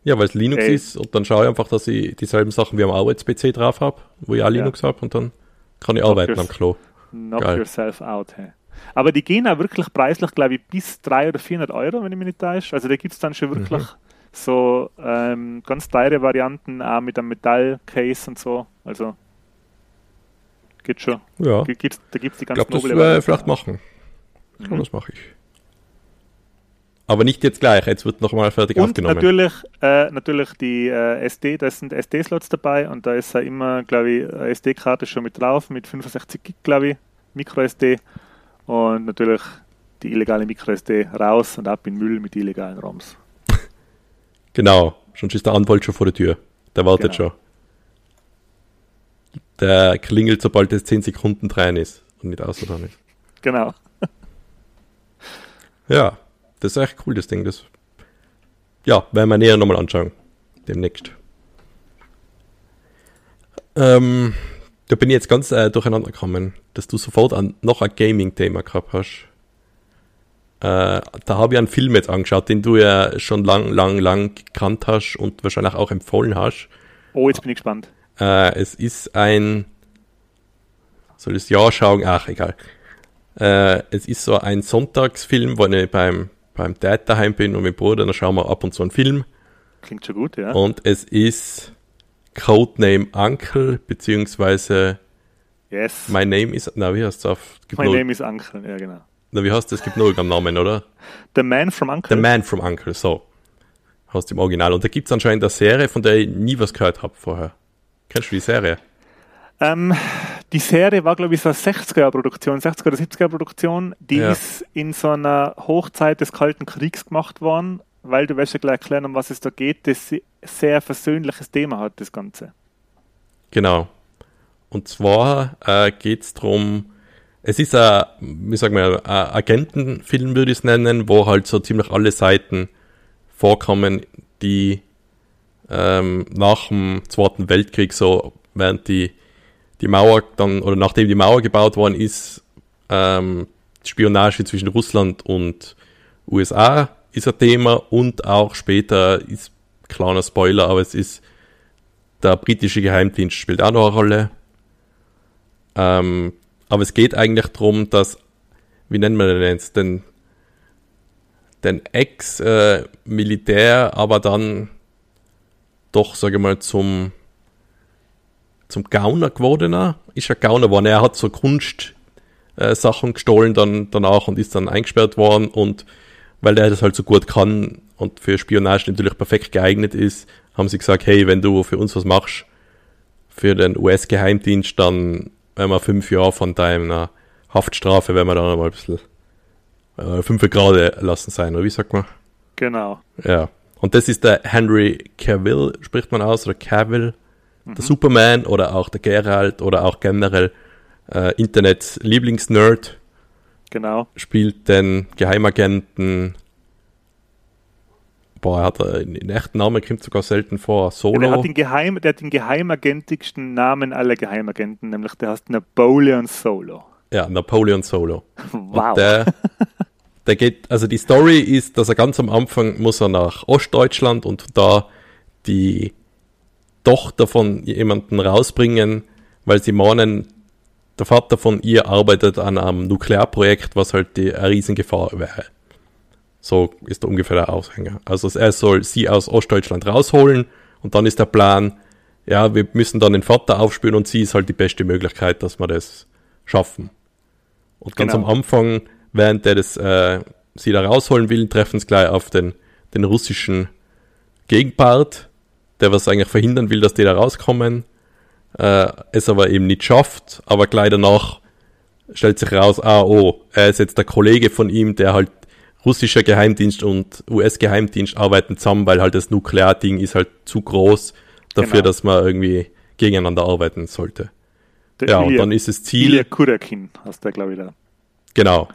ja, weil es Linux Ey. ist und dann schaue ich einfach, dass ich dieselben Sachen wie am Arbeits-PC drauf habe, wo ich auch Linux habe und dann kann ich arbeiten am Klo. knock Geil. yourself out. Hey. Aber die gehen auch wirklich preislich, glaube ich, bis 300 oder 400 Euro, wenn ich mich nicht täusche. Also da gibt es dann schon wirklich so ähm, ganz teure Varianten, auch mit einem Metallcase und so. Also geht schon. Ja, Gibt's, da gibt es die ich ganz glaube, das noble werde ich Variante. vielleicht machen. Ich Mhm. das mache ich. Aber nicht jetzt gleich, jetzt wird nochmal fertig Und aufgenommen. natürlich, äh, natürlich die äh, SD, da sind SD-Slots dabei und da ist ja immer, glaube ich, eine SD-Karte schon mit drauf, mit 65 Gig, glaube ich, Micro SD. Und natürlich die illegale MicroSD raus und ab in Müll mit illegalen ROMs. <laughs> Genau, sonst ist der Anwalt schon vor der Tür. Der wartet Genau. schon. Der klingelt, sobald es 10 Sekunden rein ist und nicht außer dran ist. Genau. <laughs> Ja, das ist echt cool, das Ding. Das ja, werden wir näher nochmal anschauen. Demnächst. Ähm, da bin ich jetzt ganz äh, durcheinander gekommen, dass du sofort an, noch ein Gaming-Thema gehabt hast. Äh, da habe ich einen Film jetzt angeschaut, den du ja schon lang, lang, lang gekannt hast und wahrscheinlich auch empfohlen hast. Oh, jetzt bin ich gespannt. Äh, es ist ein. Soll ich das Jahr schauen? Ach, egal. Äh, es ist so ein Sonntagsfilm, wo ich beim, beim Dad daheim bin und mit dem Bruder, dann schauen wir ab und zu einen Film. Klingt schon gut, ja. Und es ist Codename Uncle, beziehungsweise Yes. My Name is. Na, wie heißt es auf? My nur, name is Uncle, ja genau. na, wie heißt das? Es gibt nur einen Namen, oder? The Man from Uncle. The Man from Uncle, so. Heißt im Original. Und da gibt es anscheinend eine Serie, von der ich nie was gehört habe vorher. Kennst du die Serie? Ähm, die Serie war, glaube ich, so eine 60er-Produktion, 60er oder 70er-Produktion. Die Ja. ist in so einer Hochzeit des Kalten Kriegs gemacht worden, weil du wirst ja gleich erklären, um was es da geht. Das sehr versöhnliches Thema hat, das Ganze. Genau. Und zwar äh, geht es darum, es ist ein, wie sagen wir, ein Agentenfilm, würde ich es nennen, wo halt so ziemlich alle Seiten vorkommen, die ähm, nach dem Zweiten Weltkrieg, so während die, die Mauer dann, oder nachdem die Mauer gebaut worden ist, ähm, Spionage zwischen Russland und USA ist ein Thema und auch später ist kleiner Spoiler, aber es ist der britische Geheimdienst spielt auch noch eine Rolle. Ähm, aber es geht eigentlich darum, dass, wie nennen wir den jetzt, den, den Ex-Militär, aber dann doch, sage ich mal, zum, zum Gauner gewordener, ist er Gauner geworden. Er hat so Kunstsachen äh, gestohlen dann danach und ist dann eingesperrt worden und weil der das halt so gut kann und für Spionage natürlich perfekt geeignet ist, haben sie gesagt, hey, wenn du für uns was machst, für den US-Geheimdienst, dann wenn wir fünf Jahre von deiner Haftstrafe, wenn wir dann mal ein bisschen äh, fünf Grad lassen sein, oder wie sagt man? Genau. Ja. Und das ist der Henry Cavill, spricht man aus, oder Cavill, der Superman oder auch der Geralt oder auch generell äh, Internets Lieblingsnerd, Genau. spielt den Geheimagenten. Boah, er hat einen echten Namen, kommt sogar selten vor. Ja, der, Solo. hat den Geheim, der hat den geheimagentigsten Namen aller Geheimagenten, nämlich der heißt Napoleon Solo. Ja, Napoleon Solo. Wow. Und der, der geht, also die Story ist, dass er ganz am Anfang muss er nach Ostdeutschland und da die Tochter von jemanden rausbringen, weil sie meinen, der Vater von ihr arbeitet an einem Nuklearprojekt, was halt die eine Riesengefahr wäre. So ist da ungefähr der Aushänger. Also er soll sie aus Ostdeutschland rausholen und dann ist der Plan, ja, wir müssen dann den Vater aufspüren und sie ist halt die beste Möglichkeit, dass wir das schaffen. Und ganz Genau. am Anfang, während der das äh, sie da rausholen will, treffen sie gleich auf den, den russischen Gegenpart, der was eigentlich verhindern will, dass die da rauskommen, äh, es aber eben nicht schafft, aber gleich danach stellt sich raus, ah, oh, er ist jetzt der Kollege von ihm, der halt russischer Geheimdienst und US-Geheimdienst arbeiten zusammen, weil halt das Nuklearding ist halt zu groß dafür, Genau. dass man irgendwie gegeneinander arbeiten sollte. Der Ja, und Ilya- dann ist das Ziel, Ilya Kurakin heißt der, glaube ich, da. Genau.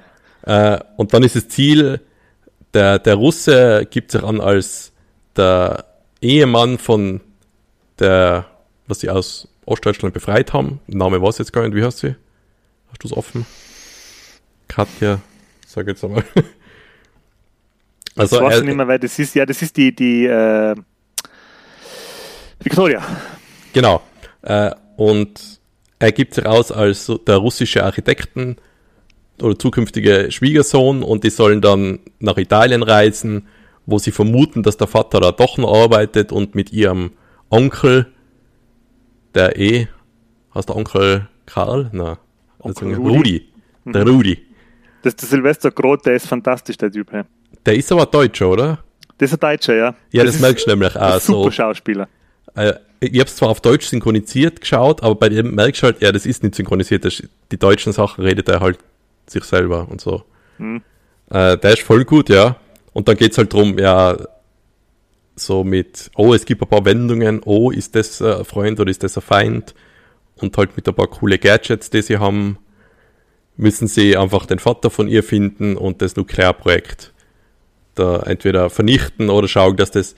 Äh, und dann ist das Ziel, der, der Russe gibt sich an als der Ehemann von der, was sie aus Ostdeutschland befreit haben. Name weiß jetzt gar nicht, wie heißt sie? Hast du es offen? Katja, sag jetzt einmal. <laughs> Also, ich weiß er, nicht mehr, weil das ist, ja, das ist die, die äh, Victoria. Genau. Äh, und er gibt sich aus als der russische Architekten oder zukünftige Schwiegersohn und die sollen dann nach Italien reisen, wo sie vermuten, dass der Vater da doch noch arbeitet und mit ihrem Onkel, der eh, heißt der Onkel Karl? Na, Onkel also Rudi. Rudi. Der Rudi. Das ist der Silvester Groth, der ist fantastisch, der Typ. Hey. Der ist aber Deutscher, oder? Das ist ein Deutscher, ja. Ja, das, ist merkst du nämlich ein auch super so. Schauspieler. Äh, ich habe es zwar auf Deutsch synchronisiert geschaut, aber bei dem merkst du halt, ja, das ist nicht synchronisiert. Das, die deutschen Sachen redet er halt sich selber und so. Mhm. Äh, der ist voll gut, ja. Und dann geht es halt drum, ja, so mit, oh, es gibt ein paar Wendungen, oh, ist das ein Freund oder ist das ein Feind? Und halt mit ein paar coole Gadgets, die sie haben, müssen sie einfach den Vater von ihr finden und das Nuklearprojekt da entweder vernichten oder schauen, dass das,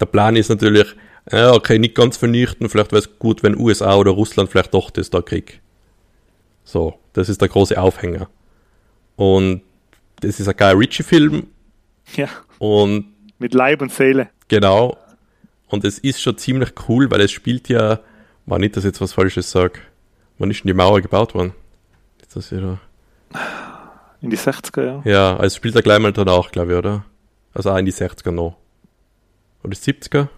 der Plan ist natürlich, ja, okay, nicht ganz vernichten, vielleicht wäre es gut, wenn USA oder Russland vielleicht doch das da kriegt. So, das ist der große Aufhänger. Und das ist ein Guy Ritchie-Film. Ja. Und mit Leib und Seele. Genau. Und es ist schon ziemlich cool, weil es spielt ja, war nicht, dass ich jetzt was Falsches sage. Wann ist denn die Mauer gebaut worden? Ist das wieder? In die 60er, ja. Ja, also spielt er gleich mal danach, glaube ich, oder? Also auch in die 60er noch. Oder 70er?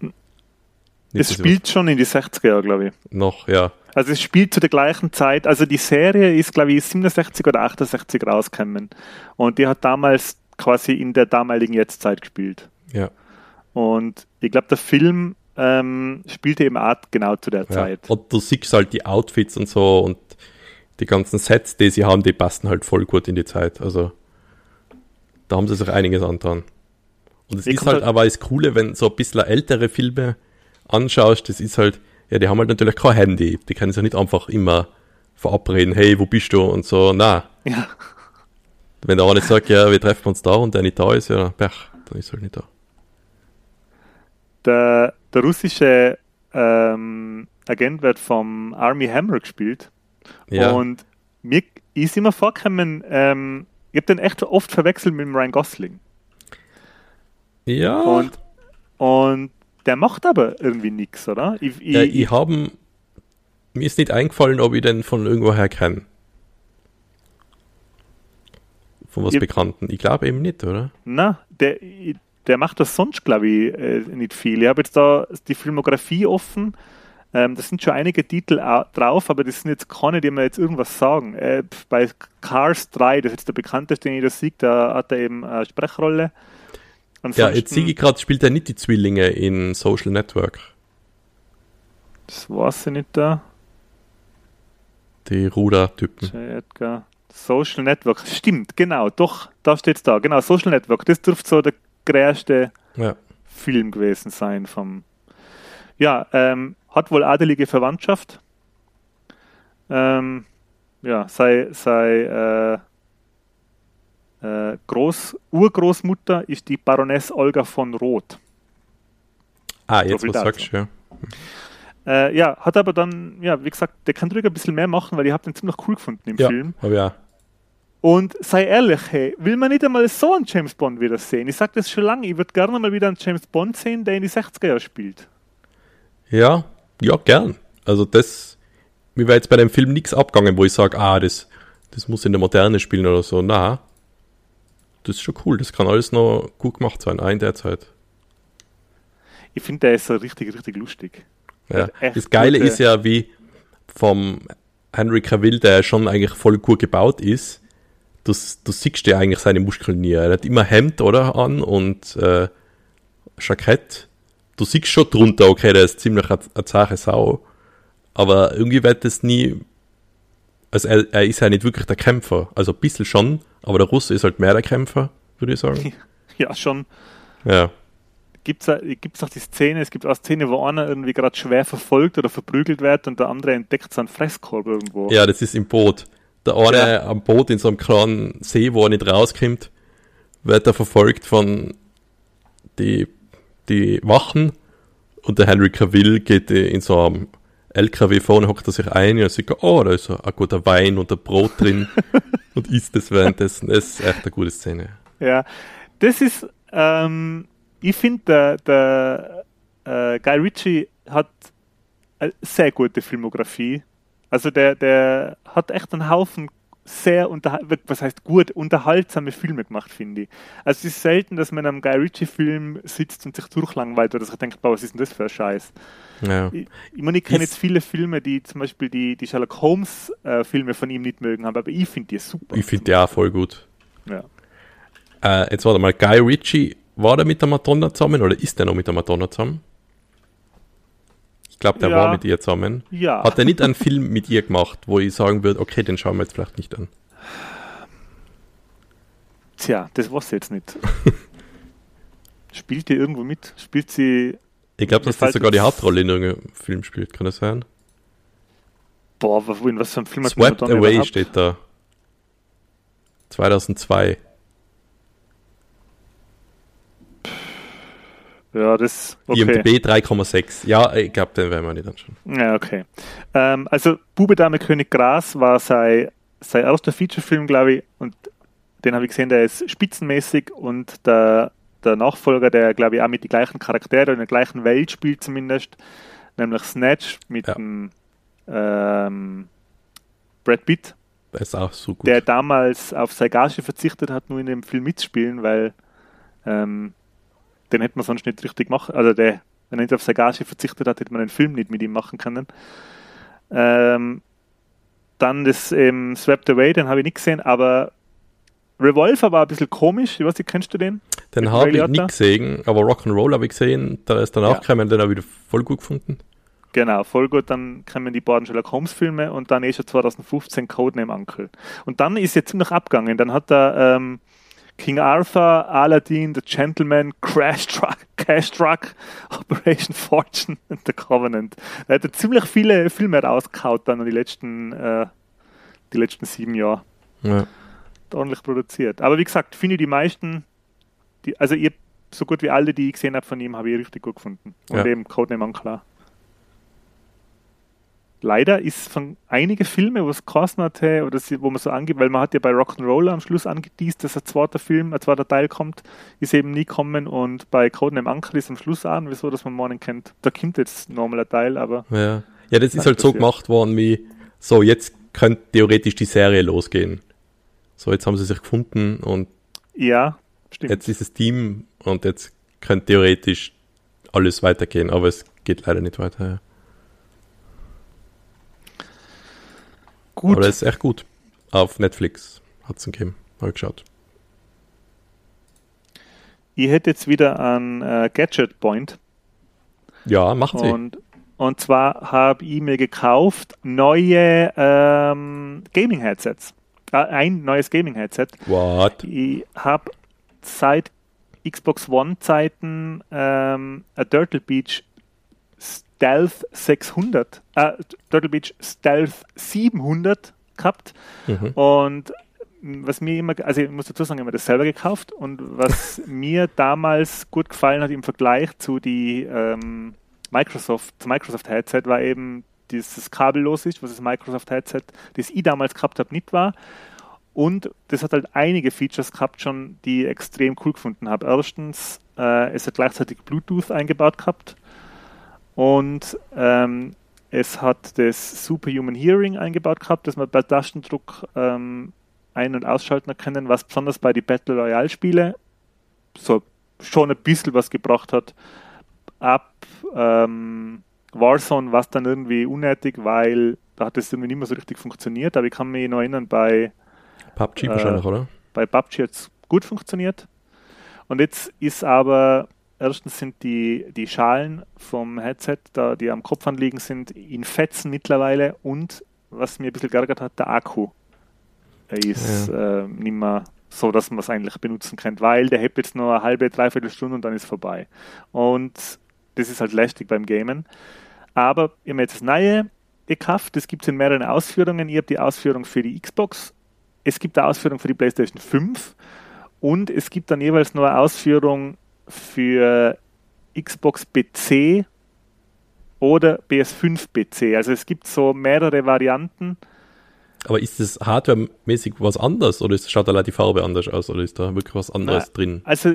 Nicht, es spielt schon in die 60er Jahre, glaube ich. Noch, ja. Also es spielt zu der gleichen Zeit, also die Serie ist, glaube ich, 67 oder 68 rausgekommen. Und die hat damals quasi in der damaligen Jetztzeit gespielt. Ja. Und ich glaube, der Film ähm, spielte eben auch genau zu der ja. Zeit. Und du siehst halt die Outfits und so und die ganzen Sets, die sie haben, die passen halt voll gut in die Zeit. Also da haben sie sich einiges angetan. Und es ist halt, halt aber das Coole, wenn so ein bisschen ältere Filme anschaust, das ist halt, ja, die haben halt natürlich kein Handy. Die können sich nicht einfach immer verabreden, hey, wo bist du und so. Na. Ja. Wenn der eine sagt, ja, wir treffen uns da und der nicht da ist, ja, Pech, dann ist er halt nicht da. Der, der russische ähm, Agent wird vom Army Hammer gespielt. Ja. Und mir ist immer vorgekommen, ähm, ich habe den echt oft verwechselt mit dem Ryan Gosling. Ja. Und, und der macht aber irgendwie nichts, oder? Ich, ich, ja, ich habe mir ist nicht eingefallen, ob ich den von irgendwoher kenne. Von was ich, Bekannten. Ich glaube eben nicht, oder? Na, der, der macht das sonst, glaube ich, äh, nicht viel. Ich habe jetzt da die Filmografie offen. Ähm, das sind schon einige Titel drauf, aber das sind jetzt keine, die mir jetzt irgendwas sagen. Äh, bei Cars 3, das ist jetzt der bekannteste, den ich das sehe, da hat er eben eine Sprechrolle. Ansonsten, ja, jetzt sehe ich gerade, spielt er nicht die Zwillinge in Social Network. Das weiß ich nicht da. Die Ruder-Typen. Social Network, stimmt, genau, doch, da steht es da. Genau, Social Network, das dürfte so der größte ja. Film gewesen sein vom. Ja, ähm, hat wohl adelige Verwandtschaft. Ähm, ja, sei, sei äh, äh, Groß, Urgroßmutter ist die Baroness Olga von Roth. Ah, jetzt so was sagst du, ja. Äh, ja, hat aber dann, ja, wie gesagt, der kann ruhig ein bisschen mehr machen, weil ich habe den ziemlich cool gefunden im ja, Film. Ja. Und sei ehrlich, hey, will man nicht einmal so einen James Bond wieder sehen? Ich sage das schon lange, ich würde gerne mal wieder einen James Bond sehen, der in die 60er Jahre spielt. Ja, ja, gern. Also das, mir wäre jetzt bei dem Film nichts abgegangen, wo ich sage, ah, das, das muss in der Moderne spielen oder so. Na, das ist schon cool. Das kann alles noch gut gemacht sein, auch in der Zeit. Ich finde, der ist so richtig, richtig lustig. Ja. Das Geile gute... ist ja, wie vom Henry Cavill, der schon eigentlich voll gut gebaut ist, du, du siehst ja eigentlich seine Muskeln nie. Er hat immer Hemd, oder, an und äh, Jackett. Du siehst schon drunter, okay, der ist ziemlich eine, zache Sau. Aber irgendwie wird das nie also er, er, ist ja nicht wirklich der Kämpfer. Also ein bisschen schon, aber der Russe ist halt mehr der Kämpfer, würde ich sagen. <laughs> Ja, schon. Ja. Gibt es auch die Szene, es gibt auch eine Szene, wo einer irgendwie gerade schwer verfolgt oder verprügelt wird und der andere entdeckt seinen Fresskorb irgendwo. Ja, das ist im Boot. Der eine ja. am Boot in so einem kleinen See, wo er nicht rauskommt, wird er verfolgt von die, die Wachen und der Henry Cavill geht in so einem LKW vorne hockt er sich ein und sagt, oh, da ist ein guter Wein und ein Brot drin <laughs> und isst es währenddessen. Das ist echt eine gute Szene. Ja, das ist, ähm, ich finde, der, der äh, Guy Ritchie hat eine sehr gute Filmografie. Also der, der hat echt einen Haufen sehr was heißt gut, unterhaltsame Filme gemacht, finde ich. Also es ist selten, dass man in einem Guy Ritchie-Film sitzt und sich durchlangweilt oder sich denkt, boah, was ist denn das für ein Scheiß? Ja. Ich, ich meine, ich kenne jetzt viele Filme, die zum Beispiel die, die Sherlock Holmes-Filme äh, von ihm nicht mögen haben, aber ich finde die super. Ich finde die auch voll gut. Ja. Äh, jetzt warte mal, Guy Ritchie, war der mit der Madonna zusammen oder ist der noch mit der Madonna zusammen? Ich glaube, der ja. war mit ihr zusammen. Ja. Hat er nicht einen Film mit ihr gemacht, wo ich sagen würde, okay, den schauen wir jetzt vielleicht nicht an? Tja, das ich jetzt nicht. <laughs> Spielt die irgendwo mit? Spielt sie. Ich glaube, dass das sogar die Hauptrolle in irgendeinem Film spielt, kann das sein? Boah, in was für einem Film hat Swept Away steht da. 2002. Ja, das. Okay. IMDb 3,6. Ja, ich glaube, den werden wir nicht anschauen. Ja, okay. Ähm, also, Bube, Dame, König, Gras war sein, sein erster Featurefilm, glaube ich, und den habe ich gesehen, der ist spitzenmäßig und der, der Nachfolger, der, glaube ich, auch mit den gleichen Charakteren in der gleichen Welt spielt zumindest, nämlich Snatch mit Ja. dem ähm, Brad Pitt, Der ist auch so gut. der damals auf seine Gage verzichtet hat, nur in dem Film mitzuspielen, weil ähm, den hätte man sonst nicht richtig machen, also der, wenn er nicht auf seine Gage verzichtet hat, hätte man den Film nicht mit ihm machen können. Ähm, dann das ähm, Swept Away, den habe ich nicht gesehen, aber Revolver war ein bisschen komisch, ich weiß nicht, kennst du den? den habe ich nicht gesehen, aber Rock'n'Roll habe ich gesehen. Da ist danach Ja. gekommen, den habe ich wieder voll gut gefunden. Genau, voll gut. Dann kommen die beiden Sherlock Holmes Filme und dann ist er 2015 Codename Uncle. Und dann ist er ziemlich abgegangen. Dann hat er ähm, King Arthur, Aladdin, The Gentleman, Crash Truck, Cash Truck, Operation Fortune und The Covenant. Er hat ziemlich viele Filme rausgehaut dann in die letzten, äh, die letzten sieben Jahre. Ja. Ordentlich produziert. Aber wie gesagt, finde ich die meisten, die, also ihr, so gut wie alle, die ich gesehen habe von ihm, habe ich richtig gut gefunden. Und Ja. eben Codename Uncle. Leider ist von einige Filme, wo es kosten hatte, oder wo man so angibt, weil man hat ja bei Rock'n'Roller am Schluss angeteased, dass ein zweiter Film, ein zweiter Teil kommt, ist eben nie kommen und bei Codename Uncle ist am Schluss an, wieso, dass man morgen kennt. Da kommt jetzt normal ein Teil, aber Ja. ja, das ist halt so gemacht worden wie, so, jetzt könnte theoretisch die Serie losgehen. So, jetzt haben sie sich gefunden und ja, stimmt. jetzt ist das Team und jetzt könnte theoretisch alles weitergehen, aber es geht leider nicht weiter. Ja. Gut. Aber das ist echt gut. Auf Netflix hat es gegeben. Habe ich geschaut. ich hätte jetzt wieder einen äh, Gadget Point. Ja, macht sie. Und, und zwar habe ich mir gekauft neue ähm, Gaming-Headsets. Äh, ein neues Gaming-Headset. What? Ich habe seit Xbox One-Zeiten ähm, ein Turtle Beach Stealth 600, äh, Turtle Beach Stealth 700 gehabt. Mhm. Und was mir immer, also ich muss dazu sagen, ich habe mir das selber gekauft und was <laughs> mir damals gut gefallen hat im Vergleich zu die ähm, Microsoft, zum Microsoft Headset war eben dieses kabellos ist, was das Microsoft Headset, das ich damals gehabt habe, nicht war. Und das hat halt einige Features gehabt schon, die ich extrem cool gefunden habe. Erstens, äh, es hat gleichzeitig Bluetooth eingebaut gehabt und ähm, es hat das Superhuman Hearing eingebaut gehabt, dass man bei Tastendruck ähm, ein- und ausschalten können, was besonders bei den Battle Royale Spiele so schon ein bisschen was gebracht hat. Ab ähm, Warzone war es dann irgendwie unnötig, weil da hat es irgendwie nicht mehr so richtig funktioniert. Aber ich kann mich noch erinnern, bei, PUBG Äh, wahrscheinlich, oder? bei PUBG hat es gut funktioniert. Und jetzt ist aber, erstens sind die, die Schalen vom Headset, da, die am Kopf anliegen, sind in Fetzen mittlerweile und was mir ein bisschen geärgert hat, der Akku. Er ist äh, nicht mehr so, dass man es eigentlich benutzen kann, weil der hebt jetzt nur eine halbe, dreiviertel Stunde und dann ist vorbei. Und das ist halt lästig beim Gamen. Aber ich habe jetzt das neue gekauft, das gibt es in mehreren Ausführungen. Ich habe die Ausführung für die Xbox, es gibt eine Ausführung für die PlayStation 5 und es gibt dann jeweils nur eine Ausführung für Xbox PC oder PS5 PC. Also es gibt so mehrere Varianten. Aber ist das hardwaremäßig was anderes oder ist, schaut da die Farbe anders aus oder ist da wirklich was anderes Na, drin? Also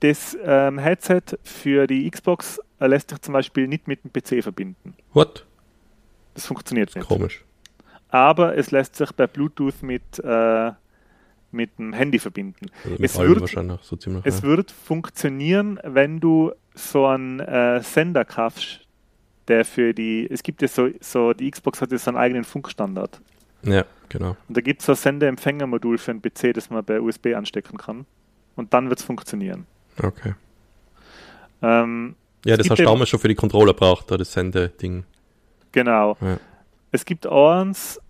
das ähm, Headset für die Xbox äh, lässt sich zum Beispiel nicht mit dem PC verbinden. What? Das funktioniert nicht. Komisch. Aber es lässt sich bei Bluetooth mit, äh, mit dem Handy verbinden. Also Es wird- so ziemlich. Es ja. wird funktionieren, wenn du so einen äh, Sender kaufst, der für die, es gibt ja so, so die Xbox hat ja so einen eigenen Funkstandard. ja, genau. Und da gibt es so ein Sender-Empfänger-Modul für einen PC, das man bei USB anstecken kann. Und dann wird es funktionieren. Okay. Ähm, Ja, das hast du damals schon für die Controller braucht, da das Sende-Ding. genau. Ja. Es gibt eins,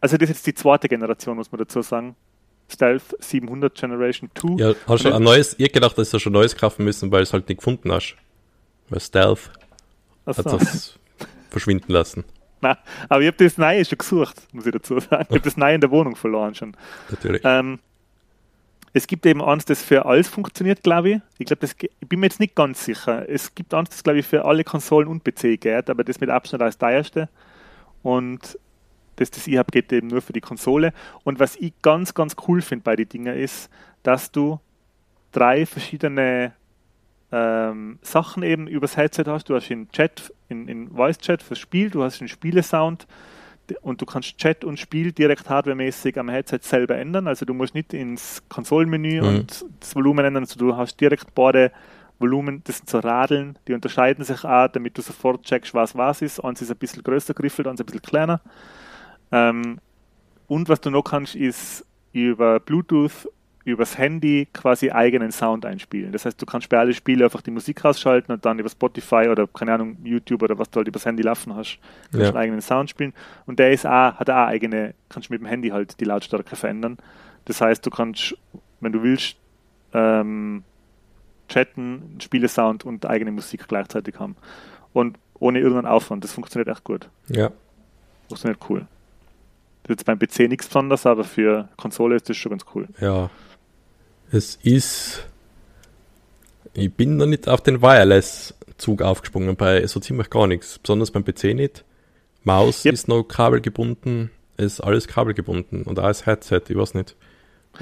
Also das ist jetzt die zweite Generation, muss man dazu sagen. Stealth 700 Generation 2. Ja, hast du ein neues, ich gedacht, dass du schon neues kaufen müssen, weil du es halt nicht gefunden hast. Weil Stealth Ach hat so. das <laughs> verschwinden lassen. Nein, aber ich habe das Neue schon gesucht, muss ich dazu sagen. Ich habe das Neue in der Wohnung verloren schon. Natürlich. Ähm, es gibt eben eins, das für alles funktioniert, glaube ich. Ich glaube, das ich bin mir jetzt nicht ganz sicher. Es gibt eins, das glaube ich für alle Konsolen und PC geht, aber das mit Abstand als teuerste. Und das, das ich habe, geht eben nur für die Konsole. Und was ich ganz, ganz cool finde bei den Dingen ist, dass du drei verschiedene ähm, Sachen eben übers Headset hast. Du hast in Chat, in, in Voice Chat fürs Spiel, du hast den Spielesound und du kannst Chat und Spiel direkt hardwaremäßig am Headset selber ändern. Also du musst nicht ins Konsolenmenü Mhm. und das Volumen ändern, also du hast direkt beide Volumen, das sind so Radeln, die unterscheiden sich auch, damit du sofort checkst, was was ist. Eins ist ein bisschen größer griffelt, eins ein bisschen kleiner. Ähm, und was du noch kannst, ist über Bluetooth, übers Handy quasi eigenen Sound einspielen. Das heißt, du kannst bei allen Spielen einfach die Musik ausschalten und dann über Spotify oder keine Ahnung, YouTube oder was du halt übers Handy laufen hast, kannst Ja. einen eigenen Sound spielen. Und der ist auch, hat auch eigene, kannst mit dem Handy halt die Lautstärke verändern. Das heißt, du kannst, wenn du willst, ähm, chatten, Spielesound und eigene Musik gleichzeitig haben. Und ohne irgendeinen Aufwand. Das funktioniert echt gut. ja. Funktioniert cool. Das ist jetzt beim PC nichts Besonderes, aber für Konsole ist das schon ganz cool. Ja. Es ist. Ich bin noch nicht auf den Wireless-Zug aufgesprungen, bei so ziemlich gar nichts. Besonders beim PC nicht. Maus Yep. ist noch kabelgebunden, ist alles kabelgebunden und auch das Headset, ich weiß nicht,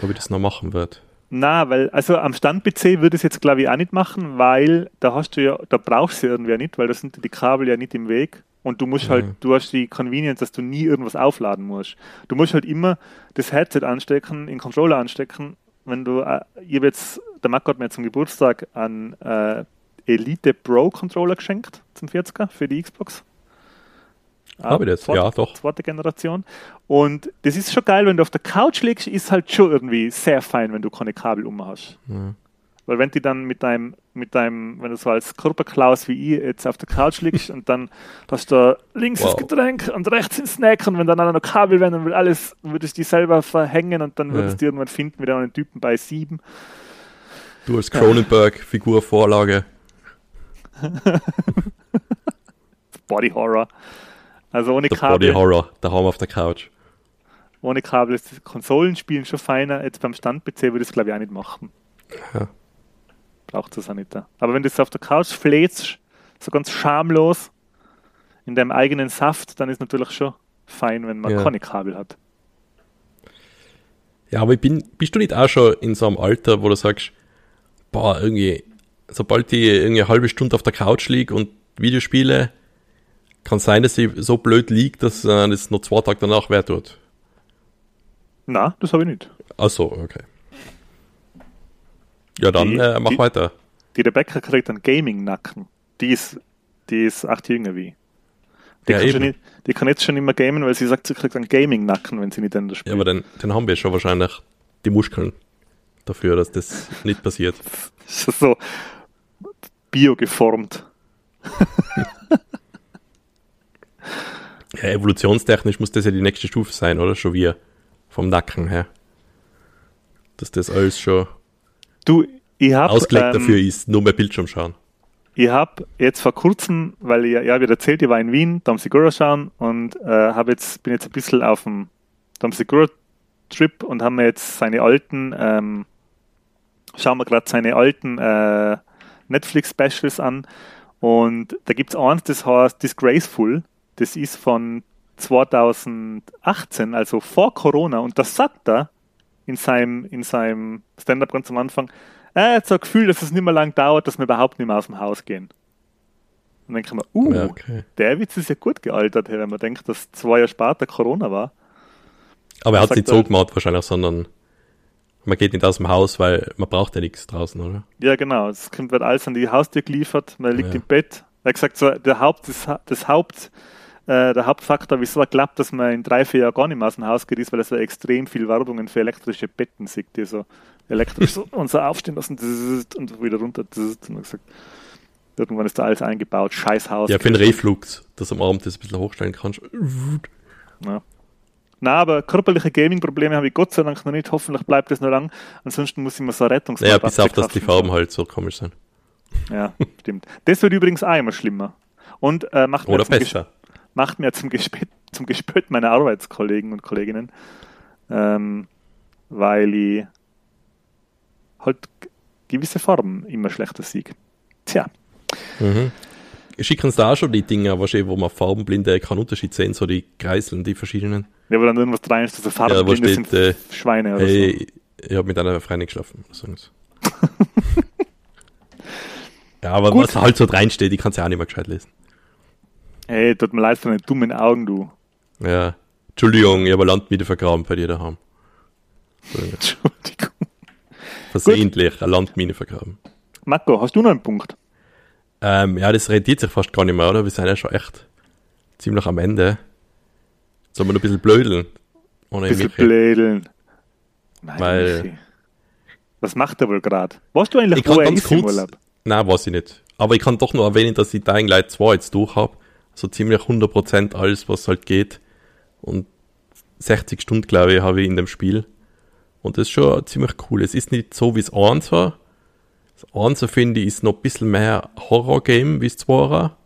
ob ich das noch machen werde. Na, weil, also am Stand-PC würde ich es jetzt glaube ich auch nicht machen, weil da hast du ja, da brauchst du irgendwie nicht, weil da sind die Kabel ja nicht im Weg. Und du musst halt, Mhm. du hast die Convenience, dass du nie irgendwas aufladen musst. Du musst halt immer das Headset anstecken, den Controller anstecken. Wenn du, äh, ich habe jetzt, der Marco hat mir zum Geburtstag einen äh, Elite Pro Controller geschenkt zum 40er für die Xbox. Habe ich das? zweite- Ja, doch. Zweite Generation. Und das ist schon geil, wenn du auf der Couch liegst, ist halt schon irgendwie sehr fein, wenn du keine Kabel um hast. Ja. Weil wenn du dann mit deinem, mit deinem, wenn du so als Körperklaus wie ich jetzt auf der Couch liegst und dann hast du links das Wow. Getränk und rechts den Snack und wenn dann auch noch Kabel wären, dann will alles, würdest du die selber verhängen und dann würdest du irgendwann finden, wieder einen Typen bei sieben. Du als Cronenberg-Figur Vorlage. <laughs> Body Horror. Also ohne Der Body Kabel, Horror, daheim auf der Couch. ohne Kabel ist das Konsolenspielen schon feiner. Jetzt beim Stand-PC würde ich es glaube ich auch nicht machen. Ja. Braucht es auch nicht. Aber wenn du es auf der Couch flätst, so ganz schamlos, in deinem eigenen Saft, dann ist natürlich schon fein, wenn man Ja. keine Kabel hat. Ja, aber ich bin, bist du nicht auch schon in so einem Alter, wo du sagst, boah, irgendwie, sobald ich irgendwie eine halbe Stunde auf der Couch liege und Videospiele, kann sein, dass ich so blöd liege, dass äh, das noch zwei Tage danach weh tut. Na, das habe ich nicht. Ach so, okay. Ja, dann Die- äh, mach die- weiter. Die Rebecca kriegt einen Gaming-Nacken. Die ist, die ist acht jünger wie. Die, Ja, kann schon nicht, die kann jetzt schon immer gamen, weil sie sagt, sie kriegt einen Gaming-Nacken, wenn sie nicht in der Ja, spielt. aber dann, dann haben wir schon wahrscheinlich die Muskeln dafür, dass das nicht passiert. <laughs> so biogeformt. <laughs> Ja, evolutionstechnisch muss das ja die nächste Stufe sein, oder? Schon wir. Vom Nacken her. Dass das alles schon Du, ich habe ausgelegt ähm, dafür ist, nur mehr Bildschirm schauen. Ich habe jetzt vor kurzem, weil ich ja, wie erzählt, ich war in Wien, Dom Segura schauen und äh, hab jetzt, bin jetzt ein bisschen auf dem Dom Segura Trip und haben mir jetzt seine alten, ähm, schauen wir gerade seine alten äh, Netflix Specials an und da gibt es eins, das heißt Disgraceful, das ist von 2018, also vor Corona und das sagt er in seinem, in seinem Stand-up ganz am Anfang, er hat so ein Gefühl, dass es nicht mehr lang dauert, dass wir überhaupt nicht mehr aus dem Haus gehen. Und dann ich mir, uh, Ja, okay. der Witz ist ja gut gealtert, wenn man denkt, dass zwei Jahre später Corona war. Aber er hat es nicht so gemacht wahrscheinlich, sondern man geht nicht aus dem Haus, weil man braucht ja nichts draußen, oder? Ja, genau. Es kommt, wird alles an die Haustür geliefert, man liegt Ja. im Bett. Er hat gesagt, so, der Haupt, das, das Haupt, äh, der Hauptfaktor, wieso er glaubt, dass man in drei, vier Jahren gar nicht mehr aus dem Haus geht, ist, weil er so extrem viel Werbungen für elektrische Betten sieht, die so elektrisch so, <laughs> und so aufstehen lassen und wieder runter. Und gesagt, irgendwann ist da alles eingebaut, scheiß Haus. Ja, für den Reflux, dass am Abend das ein bisschen hochstellen kannst. Ja. Na, aber körperliche Gaming-Probleme habe ich Gott sei Dank noch nicht. Hoffentlich bleibt das noch lang. Ansonsten muss ich mir so Rettungsmappe Naja, bis auf, dass die Farben halt so komisch sind. Ja, stimmt. Das wird übrigens auch immer schlimmer. Und äh, macht, Oder besser. Macht mir zum Gespött, zum Gespött meiner Arbeitskollegen und Kolleginnen, ähm, weil ich halt gewisse Farben immer schlechter sehe. Tja, Mhm. Schicken sie da auch schon die Dinger, wahrscheinlich, wo man farbenblinde keinen Unterschied sehen, so die Kreiseln, die verschiedenen. ja, wo dann irgendwas rein ist, so Ja, wo Farben steht, sind äh, Schweine oder so. Hey, ich habe mit einer Freundin geschlafen. <laughs> Ja, aber Gut. was halt so reinsteht, ich kann es ja auch nicht mehr gescheit lesen. Hey, tut mir leid für deine dummen Augen, du. Ja. Entschuldigung, ich habe eine Landmiete vergraben bei dir daheim. Entschuldigung. Versehentlich eine Landmine vergraben. Marco, hast du noch einen Punkt? Ähm, ja, das rentiert sich fast gar nicht mehr, oder? Wir sind ja schon echt ziemlich am Ende. Sollen wir noch ein bisschen blödeln? Ohne Bisschen Michi? blädeln. Nein, Weil- Michi. Was macht er wohl gerade? Weißt du eigentlich, Ich kann wo er ganz ist im kurz, Urlaub? nein, weiß ich nicht. Aber ich kann doch noch erwähnen, dass ich Dying Light 2 jetzt durch habe. So ziemlich 100% alles, was halt geht. Und 60 Stunden, glaube ich, habe ich in dem Spiel. Und das ist schon ziemlich cool. Es ist nicht so, wie es 1 war. Das 1 finde ich, ist noch ein bisschen mehr Horror-Game, wie es 2 war.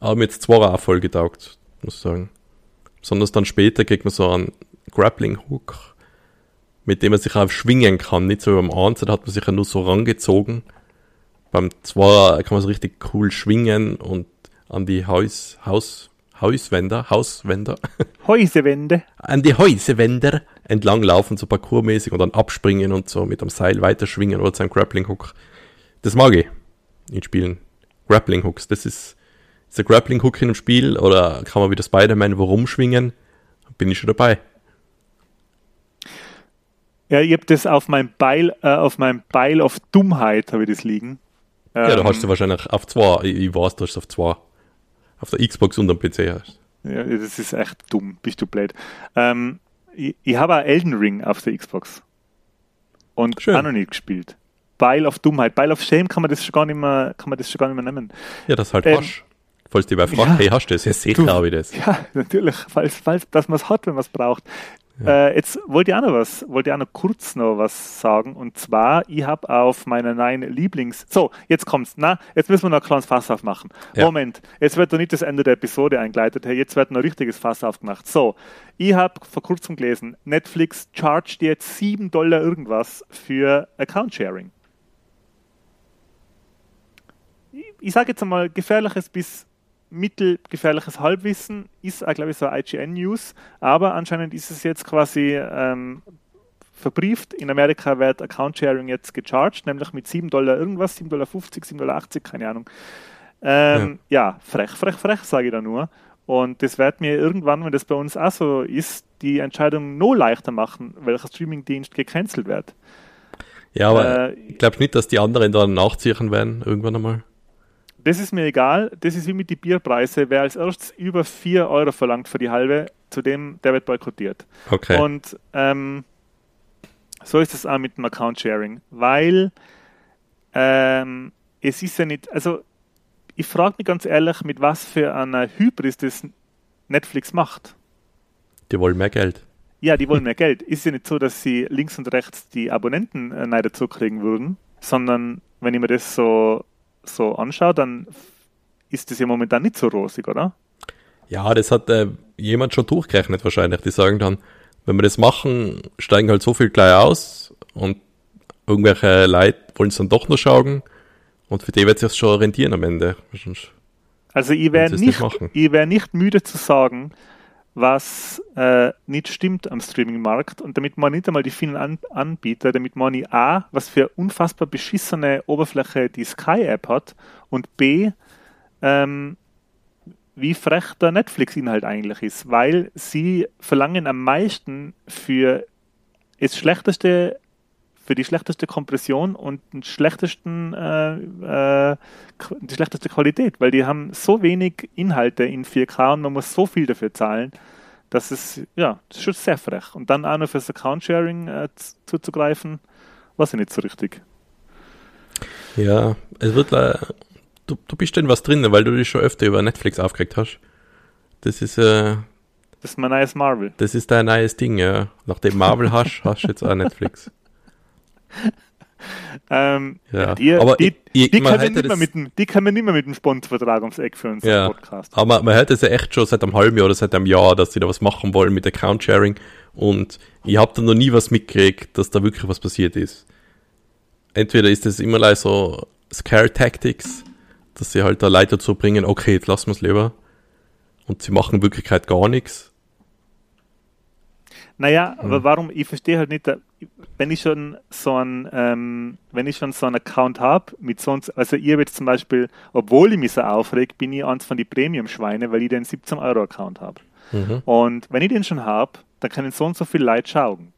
Aber mir jetzt 2 auch voll getaugt, muss ich sagen. Besonders dann später kriegt man so einen Grappling-Hook, mit dem man sich auch schwingen kann. Nicht so wie beim 1, da hat man sich ja nur so rangezogen. Beim 2 kann man so richtig cool schwingen und an die Haus, Haus, Hauswände, Hauswände, <laughs> Häusewände. an die Häusewände entlang laufen, so parkourmäßig und dann abspringen und so mit dem Seil weiterschwingen oder zu einem Grappling Hook. Das mag ich in Spielen. Grappling Hooks, das ist, ist der Grappling Hook in einem Spiel oder kann man wieder Spider-Man wo rumschwingen, bin ich schon dabei. Ja, ich habe das auf meinem Beil, äh, auf meinem Beil of Dummheit habe ich das liegen. Ja, da Ähm, hast du wahrscheinlich auf 2, ich, ich weiß, du hast auf 2. Auf der Xbox und am PC hast. Ja, das ist echt dumm, bist du blöd. Ähm, ich ich habe auch Elden Ring auf der Xbox. Und Schön. auch noch nicht gespielt. Beil of Dummheit. Beil of Shame kann man das schon gar nicht mehr, kann man das schon gar nicht mehr nehmen. Ja, das halt Ähm, hast. Falls die wer fragt, ja. hey, hast du das? Ja, Du- habe ich das. Ja, natürlich, falls, falls, dass man es hat, wenn man es braucht. Äh, jetzt wollte ich auch noch was, wollte ich auch noch kurz noch was sagen. Und zwar, ich habe auf meiner neuen Lieblings... So, jetzt kommt's. Na, jetzt müssen wir noch ein kleines Fass aufmachen. Ja. Moment, jetzt wird noch nicht das Ende der Episode eingeleitet. Hey, jetzt wird noch ein richtiges Fass aufgemacht. So, ich habe vor kurzem gelesen, Netflix chargt jetzt 7 Dollar irgendwas für Account Sharing. Ich, ich sage jetzt einmal gefährliches bis mittelgefährliches Halbwissen ist, auch, glaube ich, so IGN-News, aber anscheinend ist es jetzt quasi ähm, verbrieft. In Amerika wird Account Sharing jetzt gecharged, nämlich mit 7 Dollar irgendwas, 7,50 Dollar, 7,80 Dollar, keine Ahnung. Ähm, ja. frech, frech, frech, sage ich da nur. Und das wird mir irgendwann, wenn das bei uns auch so ist, die Entscheidung noch leichter machen, welcher Streamingdienst gecancelt wird. Ja, aber Äh, ich glaube nicht, dass die anderen dann nachziehen werden, irgendwann einmal. Das ist mir egal. Das ist wie mit den Bierpreisen. Wer als erstes über 4 Euro verlangt für die halbe, zu dem, der wird boykottiert. Okay. Und ähm, so ist es auch mit dem Account Sharing, weil ähm, es ist ja nicht, also ich frage mich ganz ehrlich, mit was für einer Hybris das Netflix macht. die wollen mehr Geld. Ja, die wollen mehr Geld. Ist ja nicht so, dass sie links und rechts die Abonnenten äh, neu dazu kriegen würden, sondern wenn ich mir das so, so anschaue, dann ist das ja momentan nicht so rosig, oder? Ja, das hat äh, jemand schon durchgerechnet wahrscheinlich. Die sagen dann, wenn wir das machen, steigen halt so viel gleich aus und irgendwelche Leute wollen es dann doch noch schauen und für die wird es sich schon rentieren am Ende. Also ich wäre nicht, nicht ich wär nicht müde zu sagen, was äh, nicht stimmt am Streaming-Markt. Und damit man nicht einmal die vielen An Anbieter, damit man nicht A, was für unfassbar beschissene Oberfläche die Sky-App hat und B, ähm, wie frech der Netflix-Inhalt eigentlich ist, weil sie verlangen am meisten für das schlechteste für die schlechteste Kompression und den schlechtesten, äh, äh, die schlechteste Qualität, weil die haben so wenig Inhalte in 4K und man muss so viel dafür zahlen, dass es, ja, das ist schon sehr frech. Und dann auch noch fürs Account-Sharing äh, zuzugreifen, weiß ich nicht so richtig. Ja, es wird le- du, du bist denn was drin, weil du dich schon öfter über Netflix aufgeregt hast. Das ist äh, Das ist mein neues Marvel. Das ist dein neues Ding, ja. Nachdem Marvel hast, hast du jetzt auch Netflix. <laughs> <laughs> Ähm, Ja. die, Aber die, ich- die, man können hätte nicht mehr das- mit dem, die können nicht mehr mit dem Sponsorvertrag ums Eck für unseren Ja, Podcast. aber man hört es ja echt schon seit einem halben Jahr oder seit einem Jahr, dass sie da was machen wollen mit Account-Sharing und ich habe da noch nie was mitgekriegt, dass da wirklich was passiert ist. Entweder ist es immer like so Scare-Tactics, dass sie halt da Leute dazu bringen, okay, jetzt lassen wir es lieber und sie machen in Wirklichkeit gar nichts. Naja, Hm. aber warum, ich verstehe halt nicht, wenn ich schon so ein, ähm, wenn ich schon so einen Account habe, mit sonst, also ihr jetzt zum Beispiel, obwohl ich mich so aufreg, bin ich eins von die Premium-Schweine, weil ich den 17 Euro Account habe. Mhm. Und wenn ich den schon habe, dann können so und so viele Leute schauen.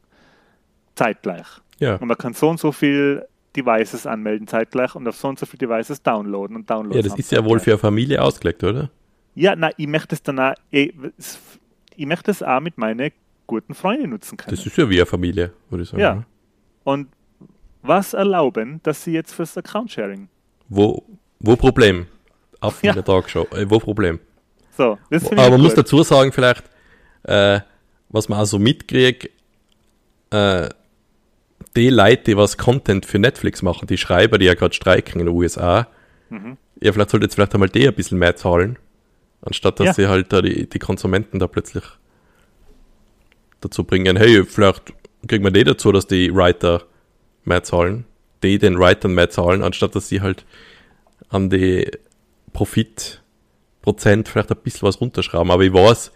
Zeitgleich. Ja, Und man kann so und so viel Devices anmelden zeitgleich und auf so und so viele Devices downloaden und downloaden. ja, das ist ja wohl für eine Familie ausgelegt, oder? Ja, na, ich möchte es dann auch, ich, ich möchte es auch mit meinen guten Freunden nutzen können. Das ist ja wie eine Familie, würde ich sagen. Ja. Und was erlauben, dass sie jetzt fürs Account-Sharing? Wo, wo Problem? Auf Ja. in der Tagesschau. Äh, wo Problem? So, das Aber man muss dazu sagen, vielleicht, äh, was man auch so mitkriegt, äh, die Leute, die was Content für Netflix machen, die Schreiber, die ja gerade streiken in den USA, Mhm. ja, vielleicht sollte jetzt vielleicht einmal die ein bisschen mehr zahlen, anstatt dass Ja. sie halt da die, die Konsumenten da plötzlich dazu bringen, hey, vielleicht kriegen wir die dazu, dass die Writer mehr zahlen, die den Writern mehr zahlen, anstatt dass sie halt an die Profitprozent vielleicht ein bisschen was runterschrauben. Aber ich weiß,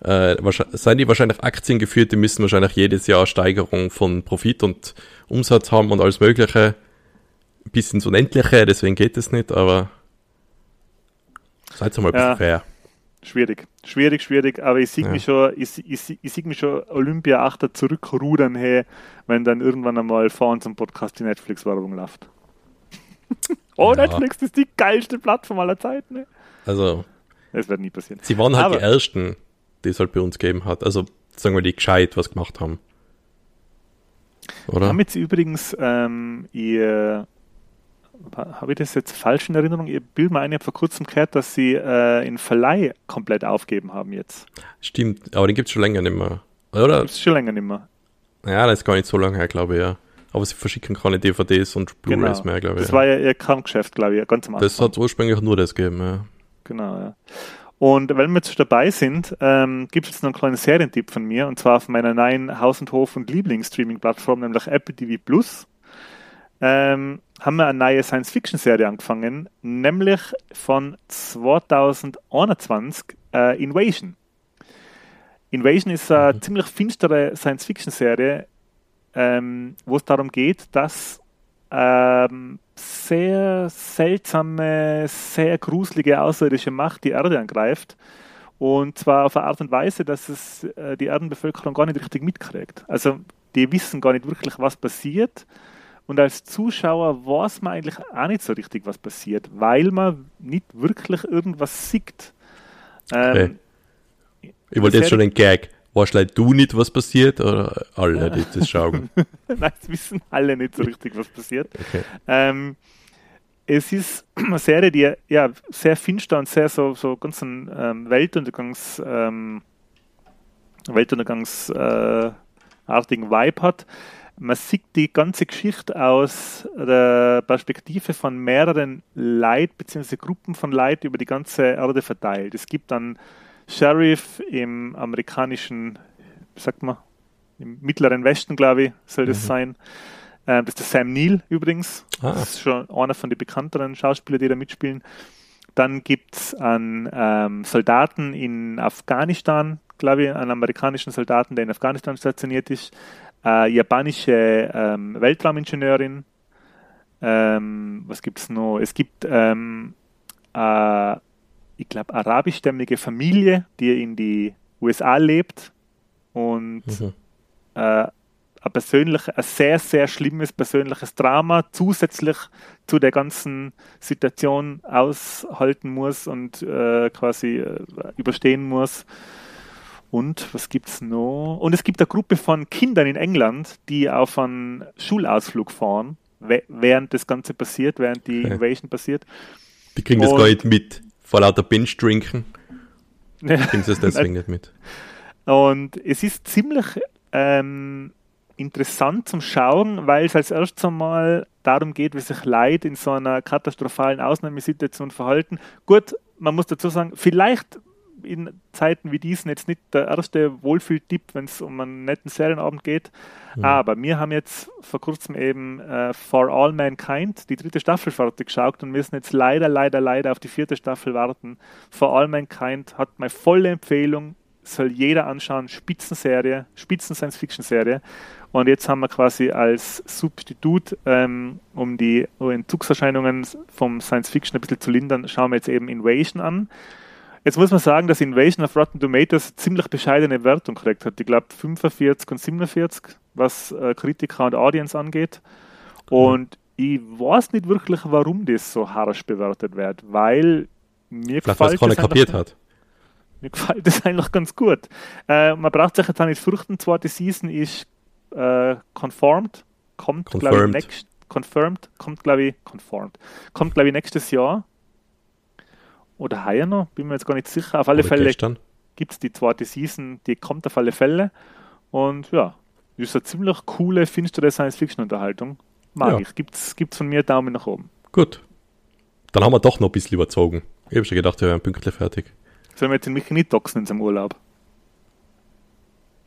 äh, seien die wahrscheinlich Aktien geführt, die müssen wahrscheinlich jedes Jahr Steigerung von Profit und Umsatz haben und alles Mögliche. Bis ins Unendliche, deswegen geht es nicht, aber seid mal ein bisschen Ja. fair. Schwierig, schwierig, schwierig, aber ich sehe Ja. mich schon, ich, ich, ich, sehe mich schon Olympia 8 zurückrudern, hey, wenn dann irgendwann einmal vor unserem Podcast die Netflix-Werbung läuft. <laughs> oh, Ja. Netflix das ist die geilste Plattform aller Zeiten. Ne? Also, Das wird nie passieren. sie waren halt Aber- die Ersten, die es halt bei uns gegeben hat. Also, sagen wir, die gescheit was gemacht haben. Oder? Haben jetzt übrigens ähm, ihr habe ich das jetzt falsch in Erinnerung? Ihr Bild mal ein, ich habe vor kurzem gehört, dass sie äh, in Verleih komplett aufgeben haben jetzt. Stimmt, aber den gibt's schon länger nicht mehr. Oder? Ist schon länger nicht mehr. Ja, das ist gar nicht so lange her, glaube ich, ja. Aber sie verschicken keine DVDs und Blu-rays Genau. mehr, glaube ich. Das ja. war ja ihr Kerngeschäft, glaube ich, ganz am Anfang. das hat ursprünglich nur das gegeben, ja. Genau, ja. Und wenn wir jetzt dabei sind, ähm, gibt es jetzt noch einen kleinen Serientipp von mir, und zwar auf meiner neuen Haus- und Hof- und Lieblingsstreaming-Plattform, nämlich Apple TV Plus. Ähm, haben wir eine neue Science-Fiction-Serie angefangen, nämlich von 2021, äh, Invasion. Invasion ist eine ziemlich finstere Science-Fiction-Serie, ähm, wo es darum geht, dass ähm, sehr seltsame, sehr gruselige außerirdische Macht die Erde angreift. Und zwar auf eine Art und Weise, dass es äh, die Erdenbevölkerung gar nicht richtig mitkriegt. Also die wissen gar nicht wirklich, was passiert. Und als Zuschauer weiß man eigentlich auch nicht so richtig, was passiert, weil man nicht wirklich irgendwas sieht. Ähm, Ich wollte jetzt schon den Gag. Weißt du, du nicht, was passiert? Oder alle, die das schauen? <laughs> Nein, es wissen alle nicht so richtig, was passiert. Okay. Ähm, es ist eine Serie, die ja sehr finster und sehr so, so ganz einen ähm, Weltuntergangs, ähm, Weltuntergangsartigen äh, Vibe hat. Man sieht die ganze Geschichte aus der Perspektive von mehreren Leid bzw. Gruppen von Leid über die ganze Erde verteilt. Es gibt dann Sheriff im amerikanischen, wie sagt man, im mittleren Westen, glaube ich, soll das Mhm. sein. Ähm, das ist der Sam Neill übrigens. Ah. Das ist schon einer von den bekannteren Schauspielern, die da mitspielen. Dann gibt es einen ähm, Soldaten in Afghanistan, glaube ich, einen amerikanischen Soldaten, der in Afghanistan stationiert ist. Äh, japanische ähm, Weltraumingenieurin. Ähm, was gibt es noch? Es gibt, ähm, äh, ich glaube, arabischstämmige Familie, die in die USA lebt und Mhm. äh, ein, persönlich, ein sehr, sehr schlimmes persönliches Drama zusätzlich zu der ganzen Situation aushalten muss und äh, quasi äh, überstehen muss. Und was gibt es noch? Und es gibt eine Gruppe von Kindern in England, die auf einen Schulausflug fahren, während das Ganze passiert, während die Okay. Invasion passiert. Die kriegen das Und- gar nicht mit. Vor lauter Binge-Drinken kriegen sie es deswegen nicht mit. Und es ist ziemlich ähm, interessant zum Schauen, weil es als erstes einmal darum geht, wie sich Leute in so einer katastrophalen Ausnahmesituation verhalten. Gut, man muss dazu sagen, vielleicht in Zeiten wie diesen jetzt nicht der erste Wohlfühltipp, wenn es um einen netten Serienabend geht. Mhm. Aber wir haben jetzt vor kurzem eben äh, For All Mankind, die dritte Staffel fertig geschaut und müssen jetzt leider, leider, leider auf die vierte Staffel warten. For All Mankind hat meine volle Empfehlung, soll jeder anschauen, Spitzenserie, Spitzen-Science-Fiction-Serie. Und jetzt haben wir quasi als Substitut, ähm, um die Entzugserscheinungen vom Science-Fiction ein bisschen zu lindern, schauen wir jetzt eben Invasion an. Jetzt muss man sagen, dass Invasion of Rotten Tomatoes ziemlich bescheidene Wertung gekriegt hat. Ich glaube 45 und 47, was äh, Kritiker und Audience angeht. Und mhm. ich weiß nicht wirklich, warum das so harsch bewertet wird, weil mir Vielleicht, gefällt es kapiert hat. Mir gefällt das <laughs> eigentlich ganz gut. Äh, man braucht sich jetzt auch nicht fürchten, zweite Season ist äh, conformed, kommt glaube ich next, confirmed, kommt glaube ich, conformed, kommt glaube ich nächstes Jahr oder heuer noch, bin mir jetzt gar nicht sicher. Auf alle oder Fälle gibt es die zweite Season, die kommt auf alle Fälle. Und ja, ist eine ziemlich coole, finstere Science-Fiction-Unterhaltung. Mag ja. ich. Gibt's, gibt's von mir Daumen nach oben. Gut. Dann haben wir doch noch ein bisschen überzogen. Ich habe schon gedacht, wir wären pünktlich fertig. Sollen wir jetzt den Michi nicht doxen in seinem Urlaub?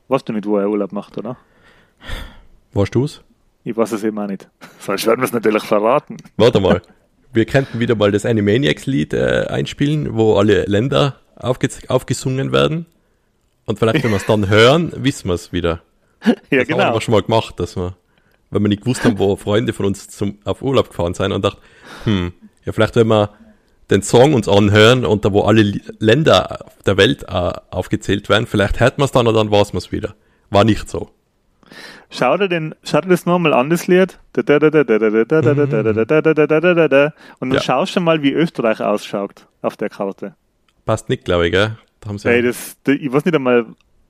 Weißt du nicht, wo er Urlaub macht, oder? Weißt du es? Ich weiß es eben auch nicht. <laughs> Sonst werden wir es natürlich verraten. Warte mal. <laughs> wir könnten wieder mal das Animaniacs-Lied äh, einspielen, wo alle Länder aufge aufgesungen werden. Und vielleicht, wenn wir es dann hören, wissen wir es wieder. <laughs> Ja, das genau. haben wir schon mal gemacht, dass wir, wenn wir nicht gewusst haben, wo Freunde von uns zum, auf Urlaub gefahren sind und dachten, hm, ja, vielleicht, wenn wir den Song uns anhören und da, wo alle Länder der Welt äh, aufgezählt werden, vielleicht hört man es dann und dann weiß man es wieder. War nicht so. Schau dir, den, schau dir das nochmal an, das Lied. Und dann ja. schaust du mal, wie Österreich ausschaut auf der Karte. Passt nicht, glaube ich, gell? Da haben sie hey, das, ich weiß nicht einmal,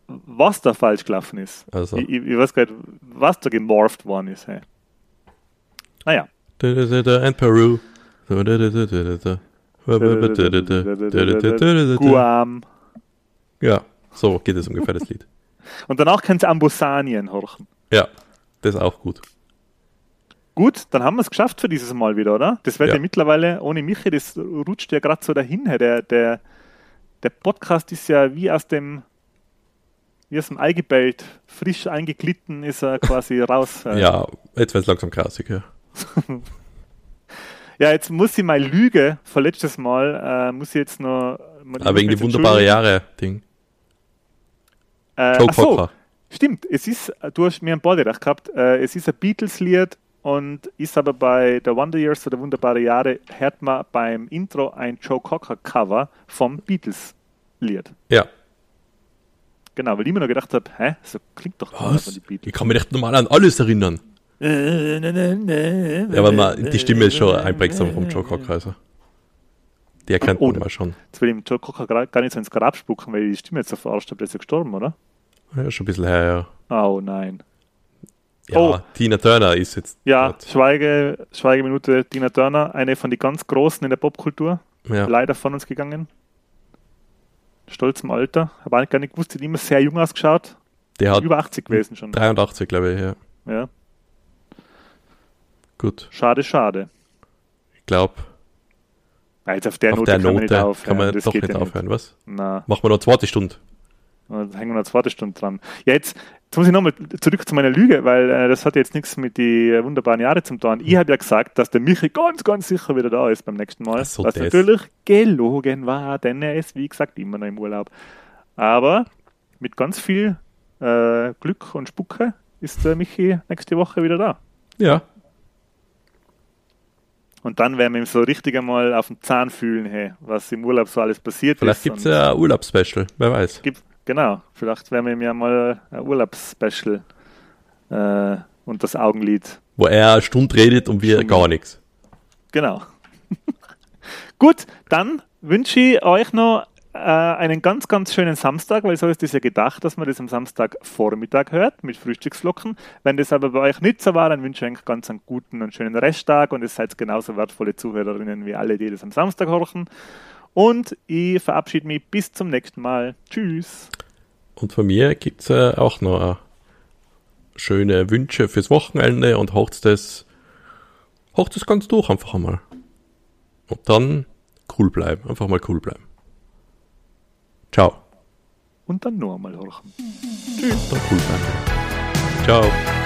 was da falsch gelaufen ist. Also. Ich, ich, weiß gar nicht, was da gemorpht worden ist. Hey. Naja. And Peru. Guam. Ja, so geht es ungefähr das Lied. Und danach können sie Ambosanien horchen. Ja, das ist auch gut. Gut, dann haben wir es geschafft für dieses Mal wieder, oder? Das wird ja, ja mittlerweile ohne Michi, das rutscht ja gerade so dahin. Der, der, der Podcast ist ja wie aus dem wie aus dem Ei gebellt, frisch eingeglitten ist er quasi <laughs> raus. Ja, jetzt wird es langsam grausig, ja. <laughs> ja, jetzt muss ich mal Lüge, vorletztes Mal, äh, muss ich jetzt noch. Aber wegen die wunderbare Jahre-Ding. Äh, Joe so, stimmt, es ist, du hast mir ein Body recht gehabt, äh, es ist ein Beatles-Lied und ist aber bei The Wonder Years oder Wunderbare Jahre, hört man beim Intro ein Joe Cocker-Cover vom Beatles-Lied. Ja. Genau, weil ich mir noch gedacht habe, hä, so klingt doch Was? die Beatles. Ich kann mich echt normal an alles erinnern. ja, aber man, die Stimme ist schon einprägsam vom Joe Cocker, also. Die erkennt man schon. Jetzt will ich dem Joe Cocker gar nicht so ins Grab spucken, weil die Stimme jetzt so verarscht hat, der ist ja gestorben, oder? Ja, schon ein bisschen her, ja. Oh nein. Ja, oh. Tina Turner ist jetzt. Ja, Schweige, Schweigeminute Tina Turner, eine von den ganz Großen in der Popkultur. Ja. Leider von uns gegangen. Stolz im Alter. Habe eigentlich gar nicht gewusst, die hat immer sehr jung ausgeschaut. Der hat über 80 gewesen schon. 83, glaube ich, ja. Ja. Gut. Schade, schade. Ich glaube. Jetzt auf der auf Note der kann Note man nicht aufhören. Kann man doch nicht ja aufhören, was? Na. Machen wir noch eine zweite Stunde. Da hängen wir noch eine zweite Stunde dran. Ja, jetzt, jetzt muss ich nochmal zurück zu meiner Lüge, weil äh, das hat jetzt nichts mit den wunderbaren Jahren zum tun. Ich habe ja gesagt, dass der Michi ganz, ganz sicher wieder da ist beim nächsten Mal. So, was das. natürlich gelogen war, denn er ist, wie gesagt, immer noch im Urlaub. Aber mit ganz viel äh, Glück und Spucke ist der Michi nächste Woche wieder da. Ja, und dann werden wir ihm so richtig einmal auf den Zahn fühlen, hey, was im Urlaub so alles passiert Vielleicht ist. Vielleicht gibt es ja ein Urlaubsspecial, wer weiß. Gibt, genau, vielleicht werden wir ihm ja mal ein Urlaubsspecial äh, und das Augenlid. Wo er eine Stunde redet und wir Stunde. gar nichts. Genau. <laughs> Gut, dann wünsche ich euch noch äh, einen ganz, ganz schönen Samstag, weil so ist es ja gedacht, dass man das am Samstagvormittag hört mit Frühstücksflocken. Wenn das aber bei euch nicht so war, dann wünsche ich euch ganz einen guten und schönen Resttag und ihr seid genauso wertvolle Zuhörerinnen wie alle, die das am Samstag horchen. Und ich verabschiede mich bis zum nächsten Mal. Tschüss. Und von mir gibt es äh, auch noch äh, schöne Wünsche fürs Wochenende und hocht's das, das ganz durch einfach einmal. Und dann cool bleiben, einfach mal cool bleiben. Ciao. Und dann nur einmal horchen. Tschüss. Der Cool Ciao.